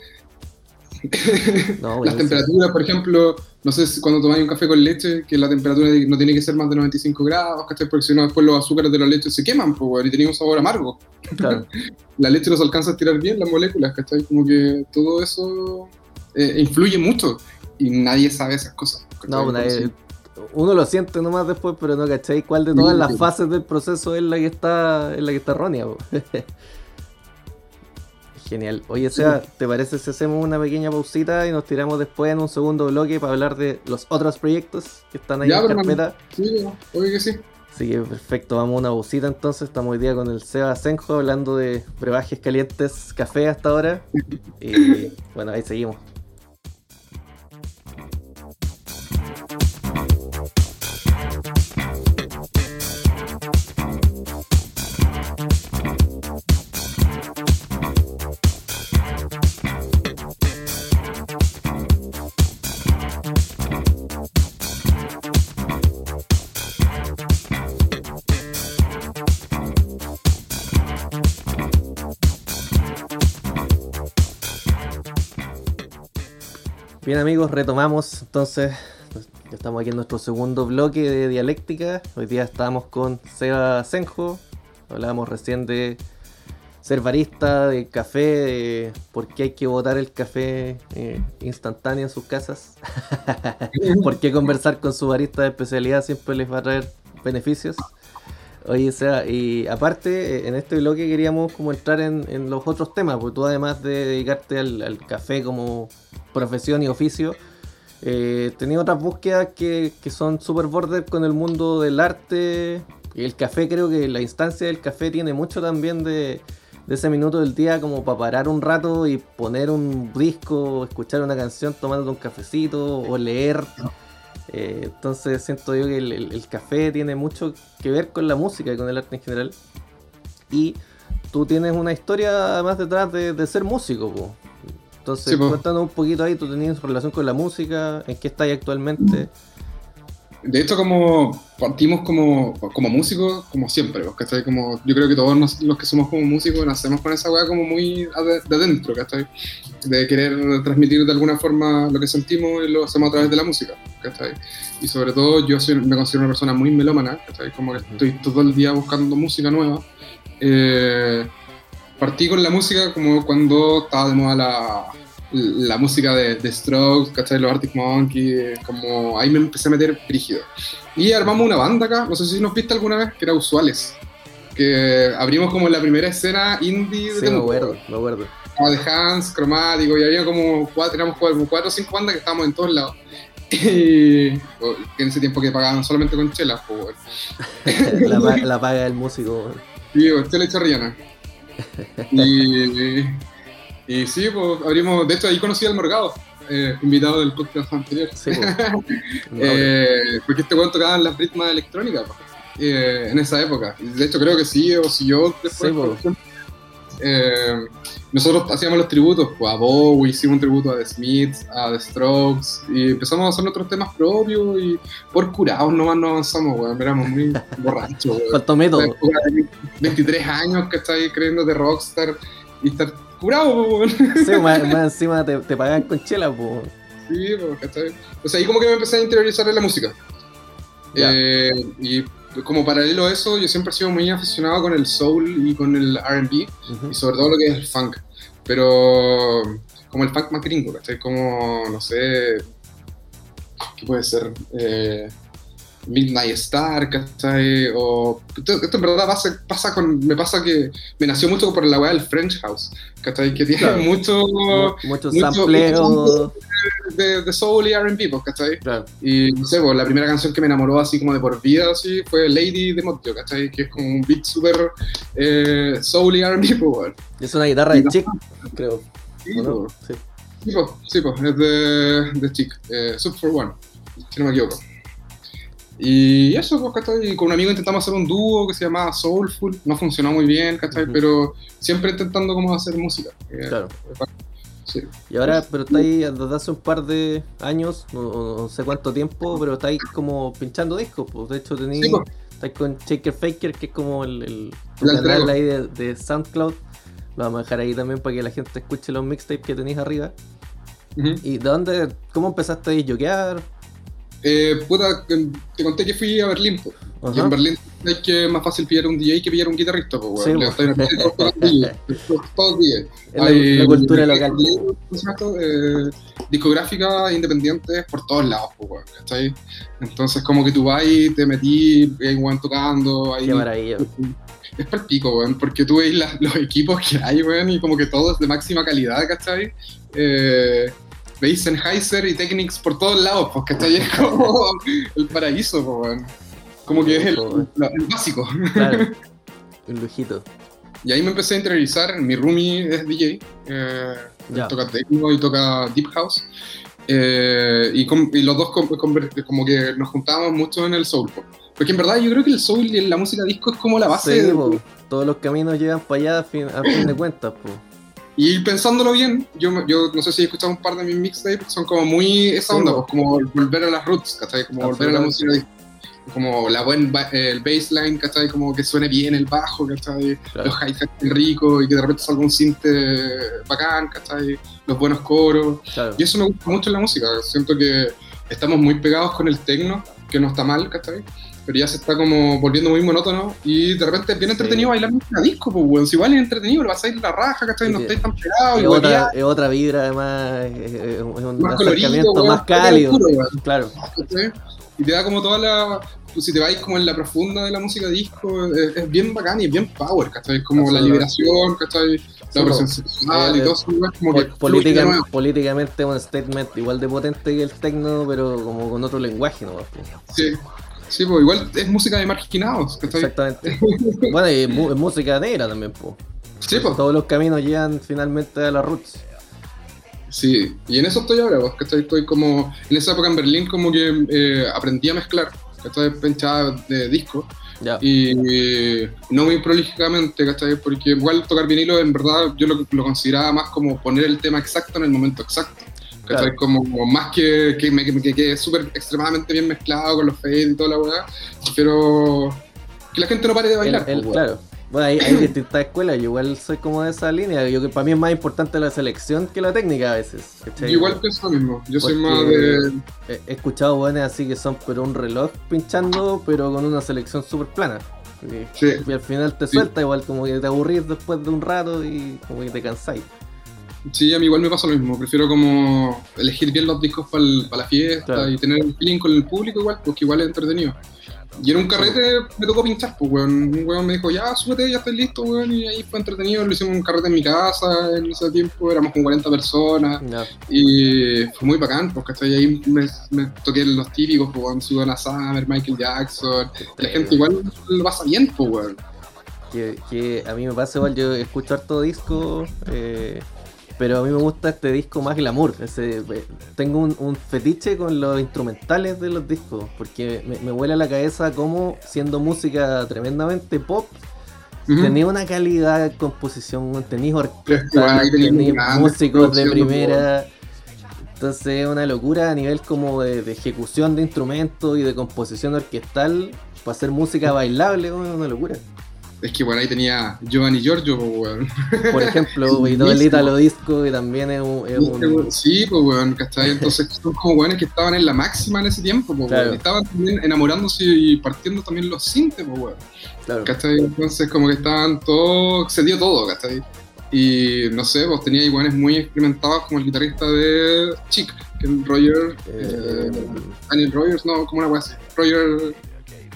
No, Las temperaturas, por ejemplo, no sé si cuando tomáis un café con leche, que la temperatura no tiene que ser más de 95 grados, ¿cachai? Porque si no, después los azúcares de la leche se queman, pues, y tienen un sabor amargo. Claro. La leche nos alcanza a estirar bien las moléculas, ¿cachai? Como que todo eso eh, influye mucho y nadie sabe esas cosas. ¿cachai? No, Entonces, uno lo siente nomás después, pero no cachai cuál de todas Sí, las sí. fases del proceso es la que está, es la que está errónea. Genial. Oye, Seba, ¿te parece si hacemos una pequeña pausita y nos tiramos después en un segundo bloque para hablar de los otros proyectos que están ahí Ya, en pero, carpeta? Sí, obvio que sí. Así que perfecto, vamos a una pausita entonces. Estamos hoy día con el Seba Senjo hablando de brebajes calientes, café hasta ahora. Y bueno, ahí seguimos. Bien amigos, retomamos entonces. Ya estamos aquí en nuestro segundo bloque de dialéctica. Hoy día estamos con Seba Senjo. Hablábamos recién de ser barista, de café, de por qué hay que botar el café eh, instantáneo en sus casas. por qué conversar con su barista de especialidad siempre les va a traer beneficios. Oye, Seba, y aparte, eh, en este bloque queríamos como entrar en, los otros temas, porque tú además de dedicarte al, café como profesión y oficio, eh, tenía otras búsquedas que, que son super border con el mundo del arte. Y el café, creo que la instancia del café tiene mucho también de, de ese minuto del día como para parar un rato y poner un disco, escuchar una canción tomando un cafecito o leer. Eh, entonces siento yo que el, el- el café tiene mucho que ver con la música y con el arte en general. Y tú tienes una historia además detrás de, de ser músico, po. Entonces, Sí, cuéntanos un poquito ahí, tú tenías relación con la música, en qué estás actualmente. De hecho, como partimos como, como músicos, como siempre, pues, ¿cachai? Como, yo creo que todos nos- los que somos como músicos nacemos con esa weá como muy de adentro, ¿cachai? De querer transmitir de alguna forma lo que sentimos y lo hacemos a través de la música, ¿cachai? Y sobre todo yo soy, me considero una persona muy melómana, ¿cachai? Como que estoy todo el día buscando música nueva. Eh, partí con la música como cuando estaba de moda la, la música de, de Strokes, ¿cachai? Los Arctic Monkeys, como ahí me empecé a meter brígido. Y armamos una banda acá, no sé si nos viste alguna vez, que era Usuales. Que abrimos como la primera escena indie de Sí, me acuerdo, me acuerdo. Estaba de Hans, Cromático, y había como cuatro, éramos como cuatro o cinco bandas que estábamos en todos lados. Y o- en ese tiempo que pagaban solamente con chelas, pues, weón. la, la paga del músico. Sí, pues, chela y chorrillana. Y, y sí, pues abrimos, de hecho ahí conocí al Morgado, eh, invitado del podcast anterior. Sí. No, Eh, porque este weón tocaba en las ritmas electrónicas eh, en esa época. De hecho, creo que sí, o siguió después. Sí, ejemplo. Eh, nosotros hacíamos los tributos pues, a Bowie, hicimos un tributo a The Smiths, a The Strokes, y empezamos a hacer nuestros temas propios. Y por curados nomás no avanzamos, weón. Éramos muy borrachos. Faltó método. Una época de 23 años que estáis creyendo de rockstar y estar curado, po, weón. Sí, más, más encima te, te pagan con chela, po. Sí, pues, ¿cachai? O sea, ahí como que me empecé a interiorizar en la música. Eh, y como paralelo a eso, yo siempre he sido muy aficionado con el soul y con el RB, y sobre todo lo que es el funk. Pero como el funk más gringo, ¿cachai? Como, no sé, ¿qué puede ser? Eh, Midnight Star, ¿cachai? O, esto, esto en verdad pasa, pasa con, me pasa que me nació mucho por la weá del French House, ¿cachai? Que tiene Claro. mucho Mu- Muchos mucho- sampleos. de, de soul y R&B, pues, ¿cachai? Claro. Y no sé, pues, la primera canción que me enamoró así como de por vida, así, fue Lady de Mottio, ¿cachai? Que es como un beat súper eh, soul y R&B, pues. Es una guitarra de chick, creo. Sí, ¿o no? pues, Sí. sí, pues, sí, pues, es de, de Chick, eh, Sub for One, si no me equivoco. Y eso, pues, con un amigo intentamos hacer un dúo que se llamaba Soulful, no funcionó muy bien, ¿cachai? Pero siempre intentando como hacer música. eh, Claro. Sí. Y ahora, pero está ahí desde hace un par de años, no, no sé cuánto tiempo, pero está ahí como pinchando discos. Pues. De hecho, tenéis Sí, pues. estáis con Shaker Faker, que es como el, el canal ahí de, de SoundCloud. Lo vamos a dejar ahí también para que la gente escuche los mixtapes que tenéis arriba. ¿Y de dónde, cómo empezaste a disjoquear? Eh, puta, te conté que fui a Berlín, po. Y en Berlín es que es más fácil pillar un DJ que pillar un guitarrista, pues, Sí. Le todos DJ. Es la, la cultura local. Eh, discográficas independientes por todos lados, pues, ¿cachai? Entonces, como que tú vas y te metí, hay un weón tocando, ahí. Qué maravilla. Es para el pico, weón, porque tú veis las- los equipos que hay, weón, y como que todos de máxima calidad, ¿cachai? Eh, veis Sennheiser y Technics por todos lados, pues, ¿cachai? Es como el paraíso, pues, weón. Como que es el, el básico. Claro. Un lujito. Y ahí me empecé a interiorizar. Mi roomie es DJ, eh, toca techno y toca deep house. Eh, y, com- y los dos com- conver- como que nos juntábamos mucho en el soul. po. Porque en verdad yo creo que el soul y la música disco es como la base. Sí, de- po, todos los caminos llevan para allá a fin, a fin de cuentas. Po. Y pensándolo bien, yo, yo no sé si he escuchado un par de mis mixtapes, son como muy esa onda, pues, como volver a las roots, ¿cachai? Como volver a la música. Como la buen ba- el bassline, ¿cachai? Como que suene bien el bajo, ¿cachai? Claro. los hi-hats ricos y que de repente salga un cinte bacán, ¿cachai? Los buenos coros. Claro. Y eso me gusta mucho en la música. Siento que estamos muy pegados con el techno, que no está mal, ¿cachai? Pero ya se está como volviendo muy monótono y de repente es bien Sí. entretenido bailar música disco, pues, weón. Si igual es entretenido, lo pasáis la raja, ¿cachai? Sí, no sí. estáis tan pegados y Es otra, es otra vibra, además, es, es- es un más colorido, weón, más cálido. weón. Claro, ¿cachai? Y te da como toda la. Pues si te vais como en la profunda de la música disco, es, es bien bacán y es bien power, ¿cachai? Como la liberación, ¿cachai? La Sí, opresión po. sexual Eh, y todo eso, weón, como que. política- políticamente un statement igual de potente que el techno, pero como con otro lenguaje, ¿no? Sí, sí, pues igual es música de marginados, ¿cachai? Exactamente. bueno, y mu- es música negra también, po. Sí, pues. Todos los caminos llegan finalmente a la roots. Sí, y en eso estoy ahora, pues, ¿cachai? Estoy como, en esa época en Berlín como que eh, aprendí a mezclar, ¿cachai? Penchada de disco, Ya. y no muy prolijamente, ¿cachai? Porque igual tocar vinilo en verdad yo lo, lo consideraba más como poner el tema exacto en el momento exacto. Claro. Como más que que me que, que quede súper extremadamente bien mezclado con los fades y toda la weá, pero que la gente no pare de bailar, El- el- pues, claro. Bueno, hay, hay distintas escuelas, yo igual soy como de esa línea. Yo que para mí es más importante la selección que la técnica a veces. Yo igual pienso lo mismo, yo soy más de... He, escuchado buenas así que son pero un reloj pinchando, pero con una selección súper plana. Y, Sí. y al final te Sí. suelta, igual como que te aburrís después de un rato y como que te cansáis. Sí, a mí igual me pasa lo mismo. Prefiero como elegir bien los discos para la fiesta Claro. y tener el feeling con el público igual, porque igual es entretenido. Y en un carrete me tocó pinchar, pues, weón. Un weón me dijo, ya, súbete, ya estoy listo, weón. Y ahí fue entretenido. Lo hicimos un carrete en mi casa en ese tiempo. Éramos con 40 personas. Y fue muy bacán, porque hasta ahí me, me toqué los típicos, pues, weón. Sudana Summer, Michael Jackson. La gente igual lo pasa bien, pues, weón. Que, que a mí me pasa igual, yo escucho harto disco, eh, pero a mí me gusta este disco más glamour. Ese, eh, tengo un, un fetiche con los instrumentales de los discos, porque me, me vuela la cabeza como siendo música tremendamente pop, tenía una calidad de composición, tenéis Igual orquesta, grandes músicos de producciones, primera. Entonces es una locura a nivel como de, de ejecución de instrumentos y de composición orquestal. Para hacer música bailable, es una locura. Es que bueno, ahí tenía Giovanni Giorgio, pues, weón. Por ejemplo, y todo el Italo Disco, y también es un. es un- Sí, pues weón, ¿cachai? Entonces son como weones que estaban en la máxima en ese tiempo, pues Claro. weón. Estaban también enamorándose y partiendo también los sintes, pues weón. claro. ¿Cachai? Entonces como que estaban todos, se dio todo, ¿cachai? Y no sé, pues tenía iguales muy experimentados como el guitarrista de Chic, que es Roger, Eh, eh, Daniel Rogers, no, como una así, Roger,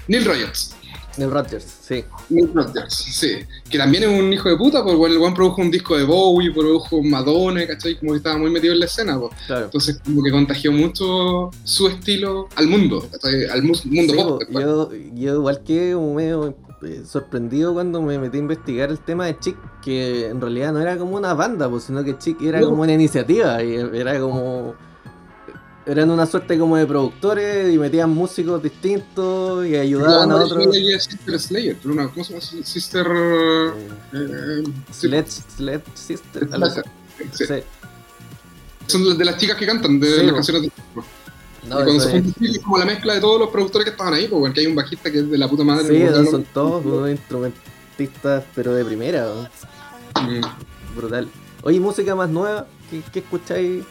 Neil Rogers. Neil Rodgers, sí. Neil Rogers, sí, que también es un hijo de puta, porque el weón produjo un disco de Bowie, produjo Madonna, ¿cachai? Como que estaba muy metido en la escena, pues. Claro. Entonces como que contagió mucho su estilo al mundo, ¿cachai? Al mu- mundo Sí, pop. po, ¿cachai? yo, yo igual que medio eh, sorprendido cuando me metí a investigar el tema de Chic, que en realidad no era como una banda, pues, sino que Chic era No. como una iniciativa, y era como... Eran una suerte como de productores y metían músicos distintos y ayudaban a otros. Sister Slayer, pero una, ¿cómo se llama? Sister... eh, sí, Sledge, Sledge Sister, sí. Sí. Son de las chicas que cantan, de Sí, las canciones de... No, y cuando se es- juntan, sí, es como la mezcla de todos los productores que estaban ahí, porque hay un bajista que es de la puta madre. Sí, son todos instrumentistas, pero de primera. Mm. brutal. Oye, música más nueva, ¿qué, qué escucháis?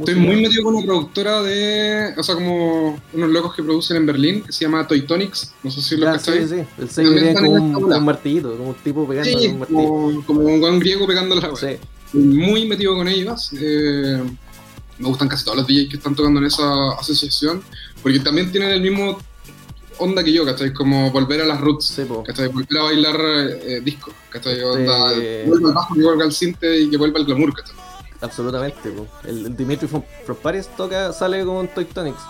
Estoy muy metido con una productora de... O sea, como unos locos que producen en Berlín, que se llama Toy Tonics, no sé si lo sí, cacháis. sí, el sello están como un, un martillito, como un tipo pegando Sí, un martillo. como, como un guan griego pegando la Sí, muy metido con ellas. eh, me gustan casi todos los DJs que están tocando en esa asociación, porque también tienen el mismo onda que yo, ¿cachai? Como volver a las roots, sí. ¿cachai? Volver a bailar eh, disco, ¿cachai? Onda, que vuelva al bajo, que vuelva al cinte y que vuelva al glamour, ¿cachai? Absolutamente. Po. El, Dimitri from, from Paris toca, sale con Toy Tonics.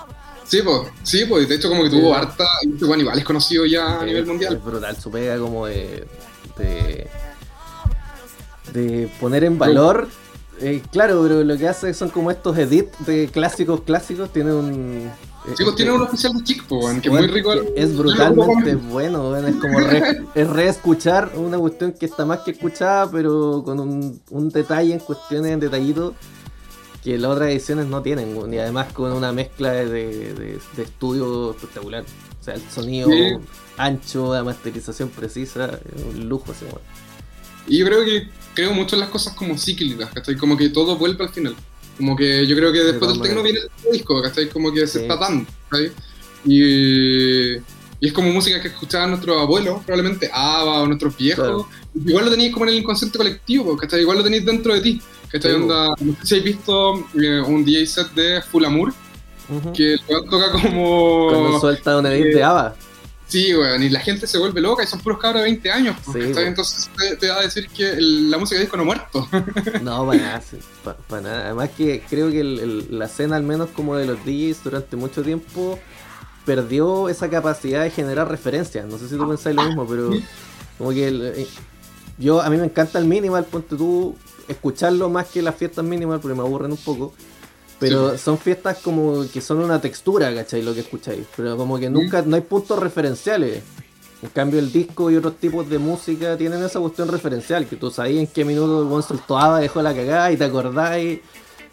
Sí, pues, sí, pues, de hecho como que tuvo Sí. harta, y este bueno, igual es conocido ya a nivel mundial. Es brutal, su pega como de. de, de poner en valor. eh, claro, pero lo que hace son como estos edits de clásicos clásicos. Tiene un. Eh, Sí, pues tiene eh, un oficial de chic, pues, que es Bueno, muy rico. Es brutalmente bueno, es como re, es reescuchar una cuestión que está más que escuchada, pero con un, un detalle en cuestiones, detallitos que las otras ediciones no tienen, weón, y además con una mezcla de, de, de estudio espectacular. O sea, el sonido Sí. ancho, la masterización precisa, es un lujo ese weón. Y yo creo que creo mucho en las cosas como cíclicas, ¿cachai? Como que todo vuelve al final. Como que yo creo que después del tecno viene el disco, ¿cachai? Como que se Sí. está dando, ¿cachai? Y, y es como música que escuchaban nuestros abuelos, probablemente ABBA o nuestros viejos. Claro. Igual lo tenéis como en el inconsciente colectivo, ¿cachai? Igual lo tenéis dentro de ti. ¿Cachai? Sí, Onda, no sé si habéis visto eh, un DJ set de Full Amour, Ujú. que el weón toca como... Cuando suelta un edit eh, de ABBA. Sí, weón, y la gente se vuelve loca y son puros cabros de 20 años. Weón. Entonces te, te va a decir que el- la música de disco no ha muerto. No, para nada, sí, pa- pa' nada. Además que creo que el- el- la escena, al menos como de los DJs, durante mucho tiempo perdió esa capacidad de generar referencias. No sé si tú pensáis lo mismo, pero como que el- eh, yo a mí me encanta el minimal, ponte tú, escucharlo más que las fiestas minimal porque me aburren un poco. Pero son fiestas como que son una textura, ¿cachai? Lo que escucháis. Pero como que nunca, no hay puntos referenciales. En cambio el disco y otros tipos de música tienen esa cuestión referencial, que tú sabías en qué minuto el buen soltó dejó la cagada y te acordáis.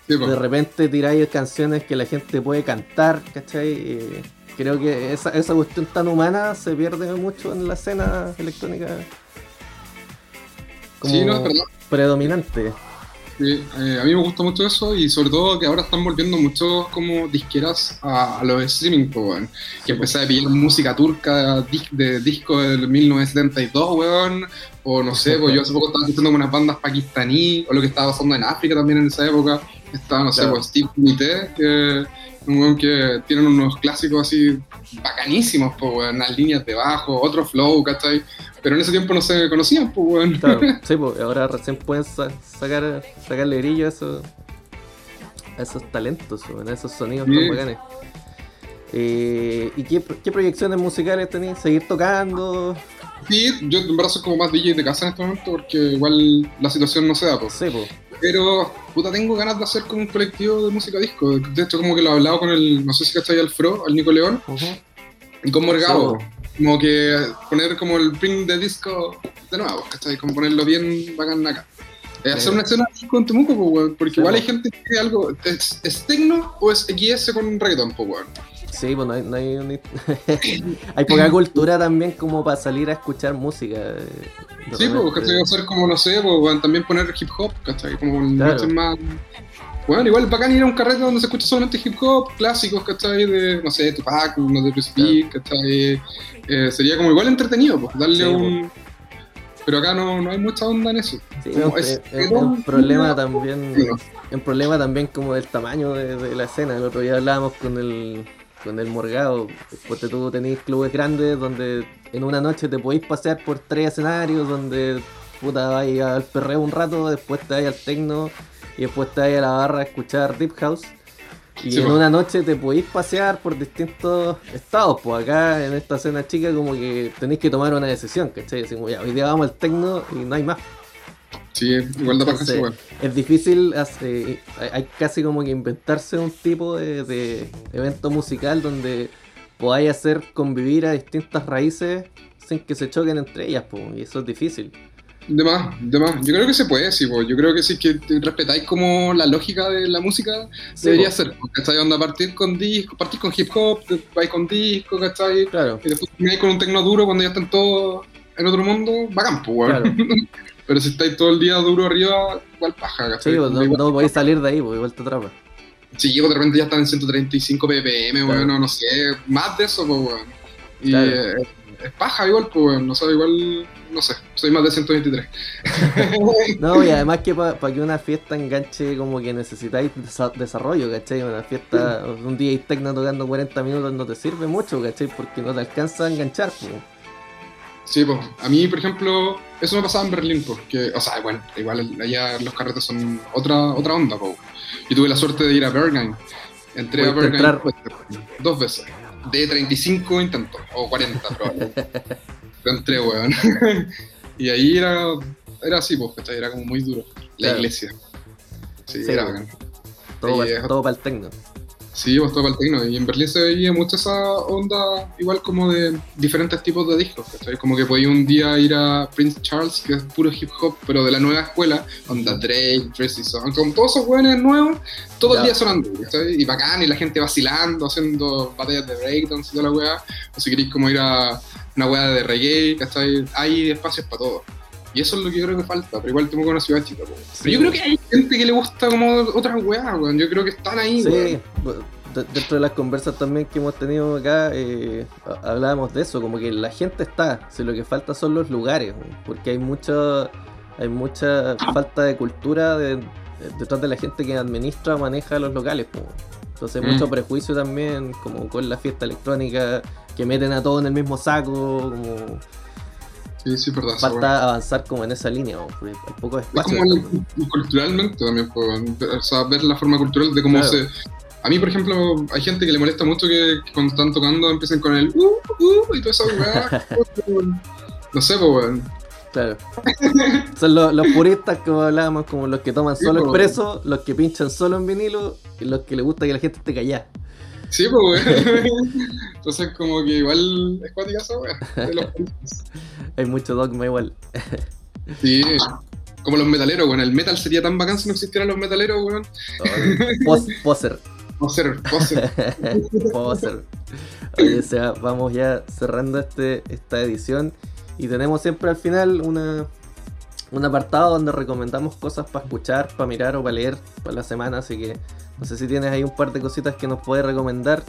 Sí. De repente tiráis canciones que la gente puede cantar, ¿cachai? Eh, creo que esa, esa cuestión tan humana se pierde mucho en la escena electrónica como Sí, no, predominante. Sí, eh, a mí me gusta mucho eso y sobre todo que ahora están volviendo muchos como disqueras a, a los streaming, weón. Que empecé a pillar música turca de disco del 1972, weón. O no sé, pues yo hace poco estaba escuchando unas bandas pakistaní, o lo que estaba pasando en África también en esa época. Estaba, no sé, Claro. pues Steve Mité, que un weón que tienen unos clásicos así bacanísimos, pues, weón. Unas líneas de bajo, otro flow, ¿cachai? Pero en ese tiempo no se conocían, pues, weón. Claro, sí, pues ahora recién pueden sa- sacar, sacarle brillo a esos, a esos talentos, weón, a esos sonidos tan bacanes. Eh, ¿Y qué, qué proyecciones musicales tenéis? ¿Seguir tocando? Sí, yo en verdad soy como más DJ de casa en este momento porque igual la situación no se da, pues. Sí, pues. Pero, puta, tengo ganas de hacer como un colectivo de música disco. De hecho, como que lo he hablado con el, no sé si cachai al Fro, al Nico León, y con Morgado. Sí, Como que poner como el print de disco de nuevo, ¿cachai? Como ponerlo bien bacán acá. Eh, hacer una escena disco en Temuco, pues, weón, porque Sí, igual hay gente que algo, ¿es, es tecno o es XS con reggaeton, pues, weón? Sí, pues no hay, no hay, un- hay poca cultura también como para salir a escuchar música. eh, Sí, pues. ¿cachai? Hacer como, no sé, pues, también poner hip hop, ¿cachai? Como Claro. más. Bueno, igual es bacán ir a un carrete donde se escucha solamente hip hop, clásicos, ¿cachai? De, no sé, Tupac, uno de Bruce Lee, ¿cachai? Eh, sería como igual entretenido, pues, darle Sí, un. Pero acá no, no hay mucha onda en eso. Sí, no, es- un problema también, un problema también como del tamaño de, de la escena. El otro día hablábamos con el con el Morgado, después tú tenéis clubes grandes donde en una noche te podéis pasear por tres escenarios donde puta vais al perreo un rato, después te vais al techno y después te vais a la barra a escuchar Deep House. Y Sí, en po. una noche te podéis pasear por distintos estados, pues acá en esta escena chica como que tenéis que tomar una decisión, ¿cachai? Como ya, hoy día vamos al techno y no hay más. Sí, igual da Entonces, weón. Es difícil, hace- hay- hay casi como que inventarse un tipo de, de evento musical donde podáis hacer convivir a distintas raíces sin que se choquen entre ellas, po, y eso es difícil. De más, de más. Yo creo que se puede, sí, pues. Yo creo que si es que respetáis como la lógica de la música, Sí, debería po, ser. ¿Cachai? Onda partir con disco, partir con hip hop, vais con disco, ¿cachai? Claro, Y después termináis con un tecno duro cuando ya están todos en otro mundo, bacán, pues, claro. Pero si estáis todo el día duro arriba, igual paja, Sí, ¿cachai? pues, no, Igual- no podéis salir de ahí, pues igual te atrapa. Si llego de repente ya están en 135 ppm, Claro. weón, o no sé, más de eso, pues, weón. Y Claro. eh, es paja igual, pues, weón. No sé, igual, no sé, soy más de 123. No, y además que para que una fiesta enganche como que necesitáis desa- desarrollo, ¿cachai? Una fiesta, un día y tecno tocando 40 minutos no te sirve mucho, ¿cachai? Porque no te alcanza a enganchar, pues. Sí, pues, a mí, por ejemplo, eso me pasaba en Berlín, porque, o sea, bueno, igual allá los carretes son otra, otra onda, pues. Yo tuve la suerte de ir a Berghain. Entré a entrar. pues, dos veces, de 35 intentos, o 40 probablemente. Pero entré, weón. y ahí era, era así, pues. Era como muy duro. La Claro. iglesia. Sí, Sí, era bacán. Para, todo para el tecno. Sí, pues para el tecno. Y en Berlín se veía mucho esa onda, igual como de diferentes tipos de discos, ¿cachai? Como que podía un día ir a Prince Charles, que es puro hip hop, pero de la nueva escuela, onda Drake, Tracy Song, con todos esos weones nuevos, todo el día sonando, ¿cachai? Y bacán, y la gente vacilando, haciendo batallas de breakdance y toda la weá. O si queréis como ir a una weá de reggae, ¿cachai? Hay espacios para todo. Y eso es lo que yo creo que falta, pero igual tengo una ciudad chica. Sí, Pero yo creo que hay gente que le gusta como otras weas, weón. Yo creo que están ahí, Sí, weón. de- dentro de las conversas también que hemos tenido acá, eh, ha- hablábamos de eso, como que la gente está, si lo que falta son los lugares, porque hay mucha, hay mucha falta de cultura de- detrás de la gente que administra o maneja los locales. pues. Entonces hay Mm. mucho prejuicio también, como con la fiesta electrónica, que meten a todos en el mismo saco, como Sí, sí, es verdad. falta avanzar como en esa línea, porque hay poco Es espacio. como también. el- culturalmente también, po, o sea, ver la forma cultural de cómo Claro. se... A mí, por ejemplo, hay gente que le molesta mucho que, que cuando están tocando empiecen con el uh, uh, y toda esa weá. no sé, pues. Claro. Son los, los puristas, como hablábamos, como los que toman Sí, solo po. expreso, los que pinchan solo en vinilo y los que les gusta que la gente esté callada. Sí, pues, weón. Entonces, como que igual es cuática esa weá. Hay mucho dogma igual. Sí. Como los metaleros, weón. El metal sería tan bacán si no existieran los metaleros, weón. Pos- poser. Poser, poser. Poser. Oye, o sea, vamos ya cerrando este, esta edición y tenemos siempre al final una, un apartado donde recomendamos cosas para escuchar, para mirar o para leer para la semana, así que no sé si tienes ahí un par de cositas que nos puedes recomendar.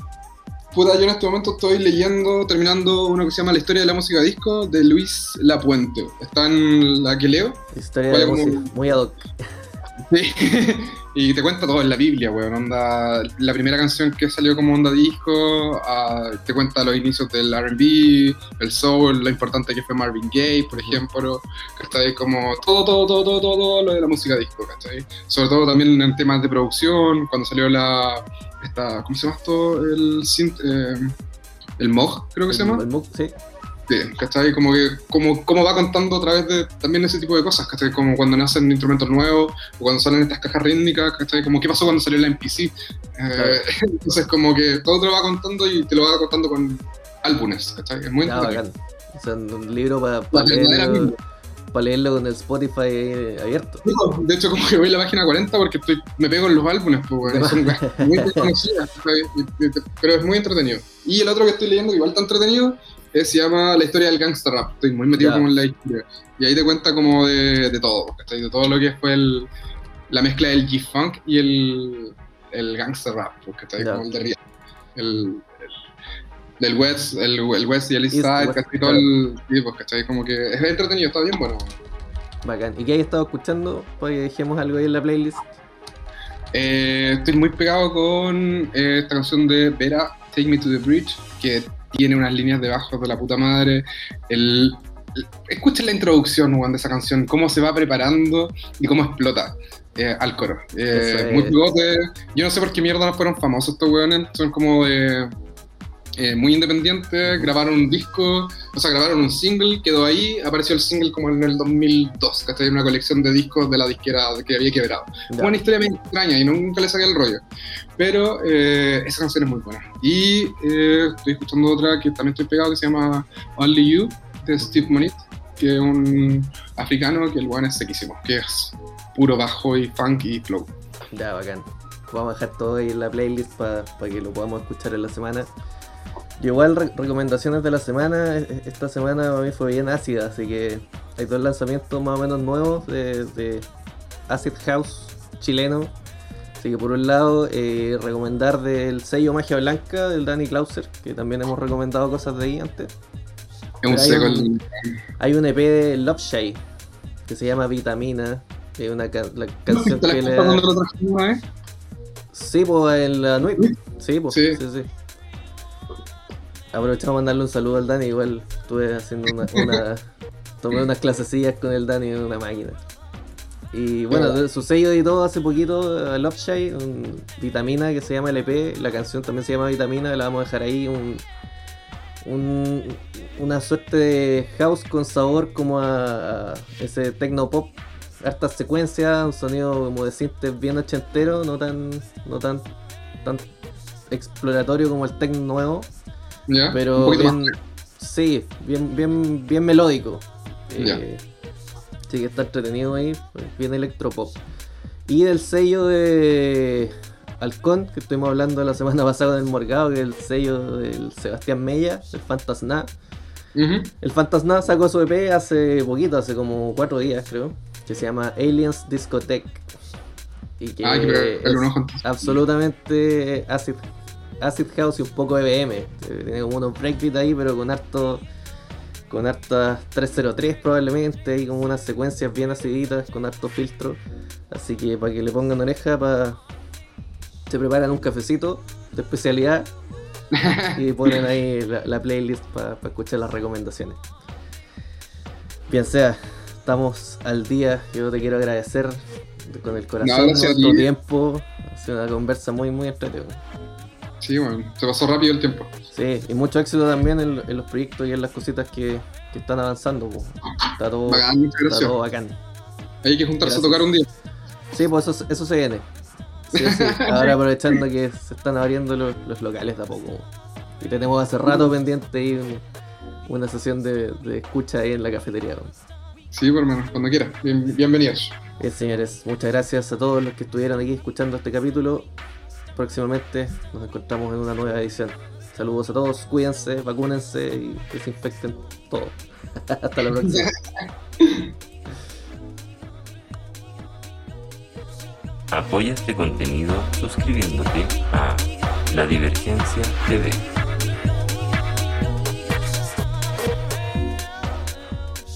Puta, yo en este momento estoy leyendo, terminando uno que se llama La historia de la música disco de Luis Lapuente. Está en la que leo. Historia de la música, muy ad hoc. Sí. y te cuenta todo en la Biblia, weón. Onda, la primera canción que salió como onda disco, ah, te cuenta los inicios del RB, el soul, lo importante que fue Marvin Gaye, por ejemplo. Ahí como todo, todo, todo, todo, todo, todo lo de la música disco, ¿cachai? Sobre todo también en temas de producción, cuando salió la. Esta, ¿Cómo se llama esto? El synth, eh, el Moog, creo que se llama. El Moog, sí. Sí, ¿cachai? Como que como, como va contando a través de también ese tipo de cosas, ¿cachai? Como cuando nacen instrumentos nuevos o cuando salen estas cajas rítmicas, ¿cachai? Como qué pasó cuando salió la MPC. Eh, entonces como que todo te lo va contando y te lo va contando con álbumes, ¿cachai? Es muy Ya, entretenido. bacán. O sea, un libro para verdadera Biblia. para leerlo con el Spotify abierto. No, de hecho, como que voy a la página 40 porque estoy, me pego en los álbumes, pues, weón. Son muy desconocidas, pero es muy entretenido. Y el otro que estoy leyendo, igual está entretenido, eh, se llama La historia del gangster rap. Estoy muy metido como en la historia. Y ahí te cuenta como de, de todo, ¿cachai? De todo lo que fue el, la mezcla del G-Funk y el, el gangster rap, pues, ¿cachai? Ya. Como el de Ria- el, el- del West, el, el West y el East East, Side, ¿cachai? Todo el, sí, pues, ¿cachai? Como que es entretenido, está bien bueno. Bacán. ¿Y qué hay estado escuchando? Para que dejemos algo ahí en la playlist. Eh, estoy muy pegado con eh, esta canción de Vera, Take Me to the Bridge, que tiene unas líneas de bajo de la puta madre. El, el- escuchen la introducción Juan, de esa canción, cómo se va preparando y cómo explota eh, al coro. Eh, es. Muy pegote. Yo no sé por qué mierda no fueron famosos estos weones, son como de. Eh, muy independientes, grabaron un disco, o sea, grabaron un single, quedó ahí, apareció el single como en el 2002, ¿cachai? Una colección de discos de la disquera que había quebrado. Ya. Una historia medio extraña y nunca le saqué el rollo. Pero eh, esa canción es muy buena. Y eh, estoy escuchando otra que también estoy pegado que se llama Only You de Steve Monit, que es un africano que el weón es sequísimo, que es puro bajo y funk y flow. Ya, bacán. Vamos a dejar todo ahí en la playlist para que lo podamos escuchar en la semana. Igual, re- recomendaciones de la semana. e- Esta semana para mí fue bien ácida, así que hay dos lanzamientos más o menos nuevos de, de Acid House chileno. Así que por un lado, eh, recomendar del sello Magia Blanca del Danny Clauser, que también hemos recomendado cosas de ahí antes. Hay un- el- Hay un EP de Love Shay que se llama Vitamina. Que es una ca- la canción ¿Te la que le da... vez? Sí, pues en la NUIP. Sí, pues. Sí. Sí. sí, Aprovechamos a mandarle un saludo al Dani. Igual estuve haciendo una. una- tomé unas clasecillas con el Dani en una máquina. Y bueno, Qué su sello editó hace poquito a Love Shay, un Vitamina que se llama LP. La canción también se llama Vitamina, la vamos a dejar ahí. Un, un- una suerte de house con sabor como a, a ese techno pop. Hartas secuencias, un sonido como de synth bien ochentero, no tan, no tan, tan exploratorio como el techno nuevo, Pero bien, más. sí, bien, bien, bien melódico. Ya. Eh, sí que está entretenido ahí, pues, bien electropop. Y del sello de Halcón, que estuvimos hablando la semana pasada en el Morgado, que es el sello del Sebastián Mella, el Fantasna. Ujú. El Fantasna sacó su EP hace poquito, hace como cuatro días creo, que se llama Aliens Discotheque. Y que Ah, que es absolutamente acid, acid house y un poco EBM. Eh, Tiene como unos breakbeats ahí, pero con harto con hartas 303 probablemente y como unas secuencias bien aciditas con harto filtro. Así que para que le pongan oreja, para se preparan un cafecito de especialidad y ponen ahí la, la playlist para escuchar las recomendaciones. Bien sea, estamos al día. Yo te quiero agradecer con el corazón a por tu ti. tiempo. Ha sido una conversa muy, muy entretenida. Sí, bueno, se pasó rápido el tiempo. Sí, y mucho éxito también en, en los proyectos y en las cositas que, que están avanzando. po. Está todo, Bacán, está todo bacán. Hay que juntarse Gracias. a tocar un día. Sí, pues eso, eso se viene. Sí, sí. Ahora aprovechando que se están abriendo los, los locales de a poco. Y tenemos hace rato pendiente ahí un- una sesión de, de escucha ahí en la cafetería. Sí, por hermano, cuando quieras. Bien- bienvenidos. Bien, señores, muchas gracias a todos los que estuvieron aquí escuchando este capítulo. Próximamente nos encontramos en una nueva edición. Saludos a todos, cuídense, vacúnense y desinfecten todo. Hasta la próxima. Apoya este contenido suscribiéndote a La Divergencia TV.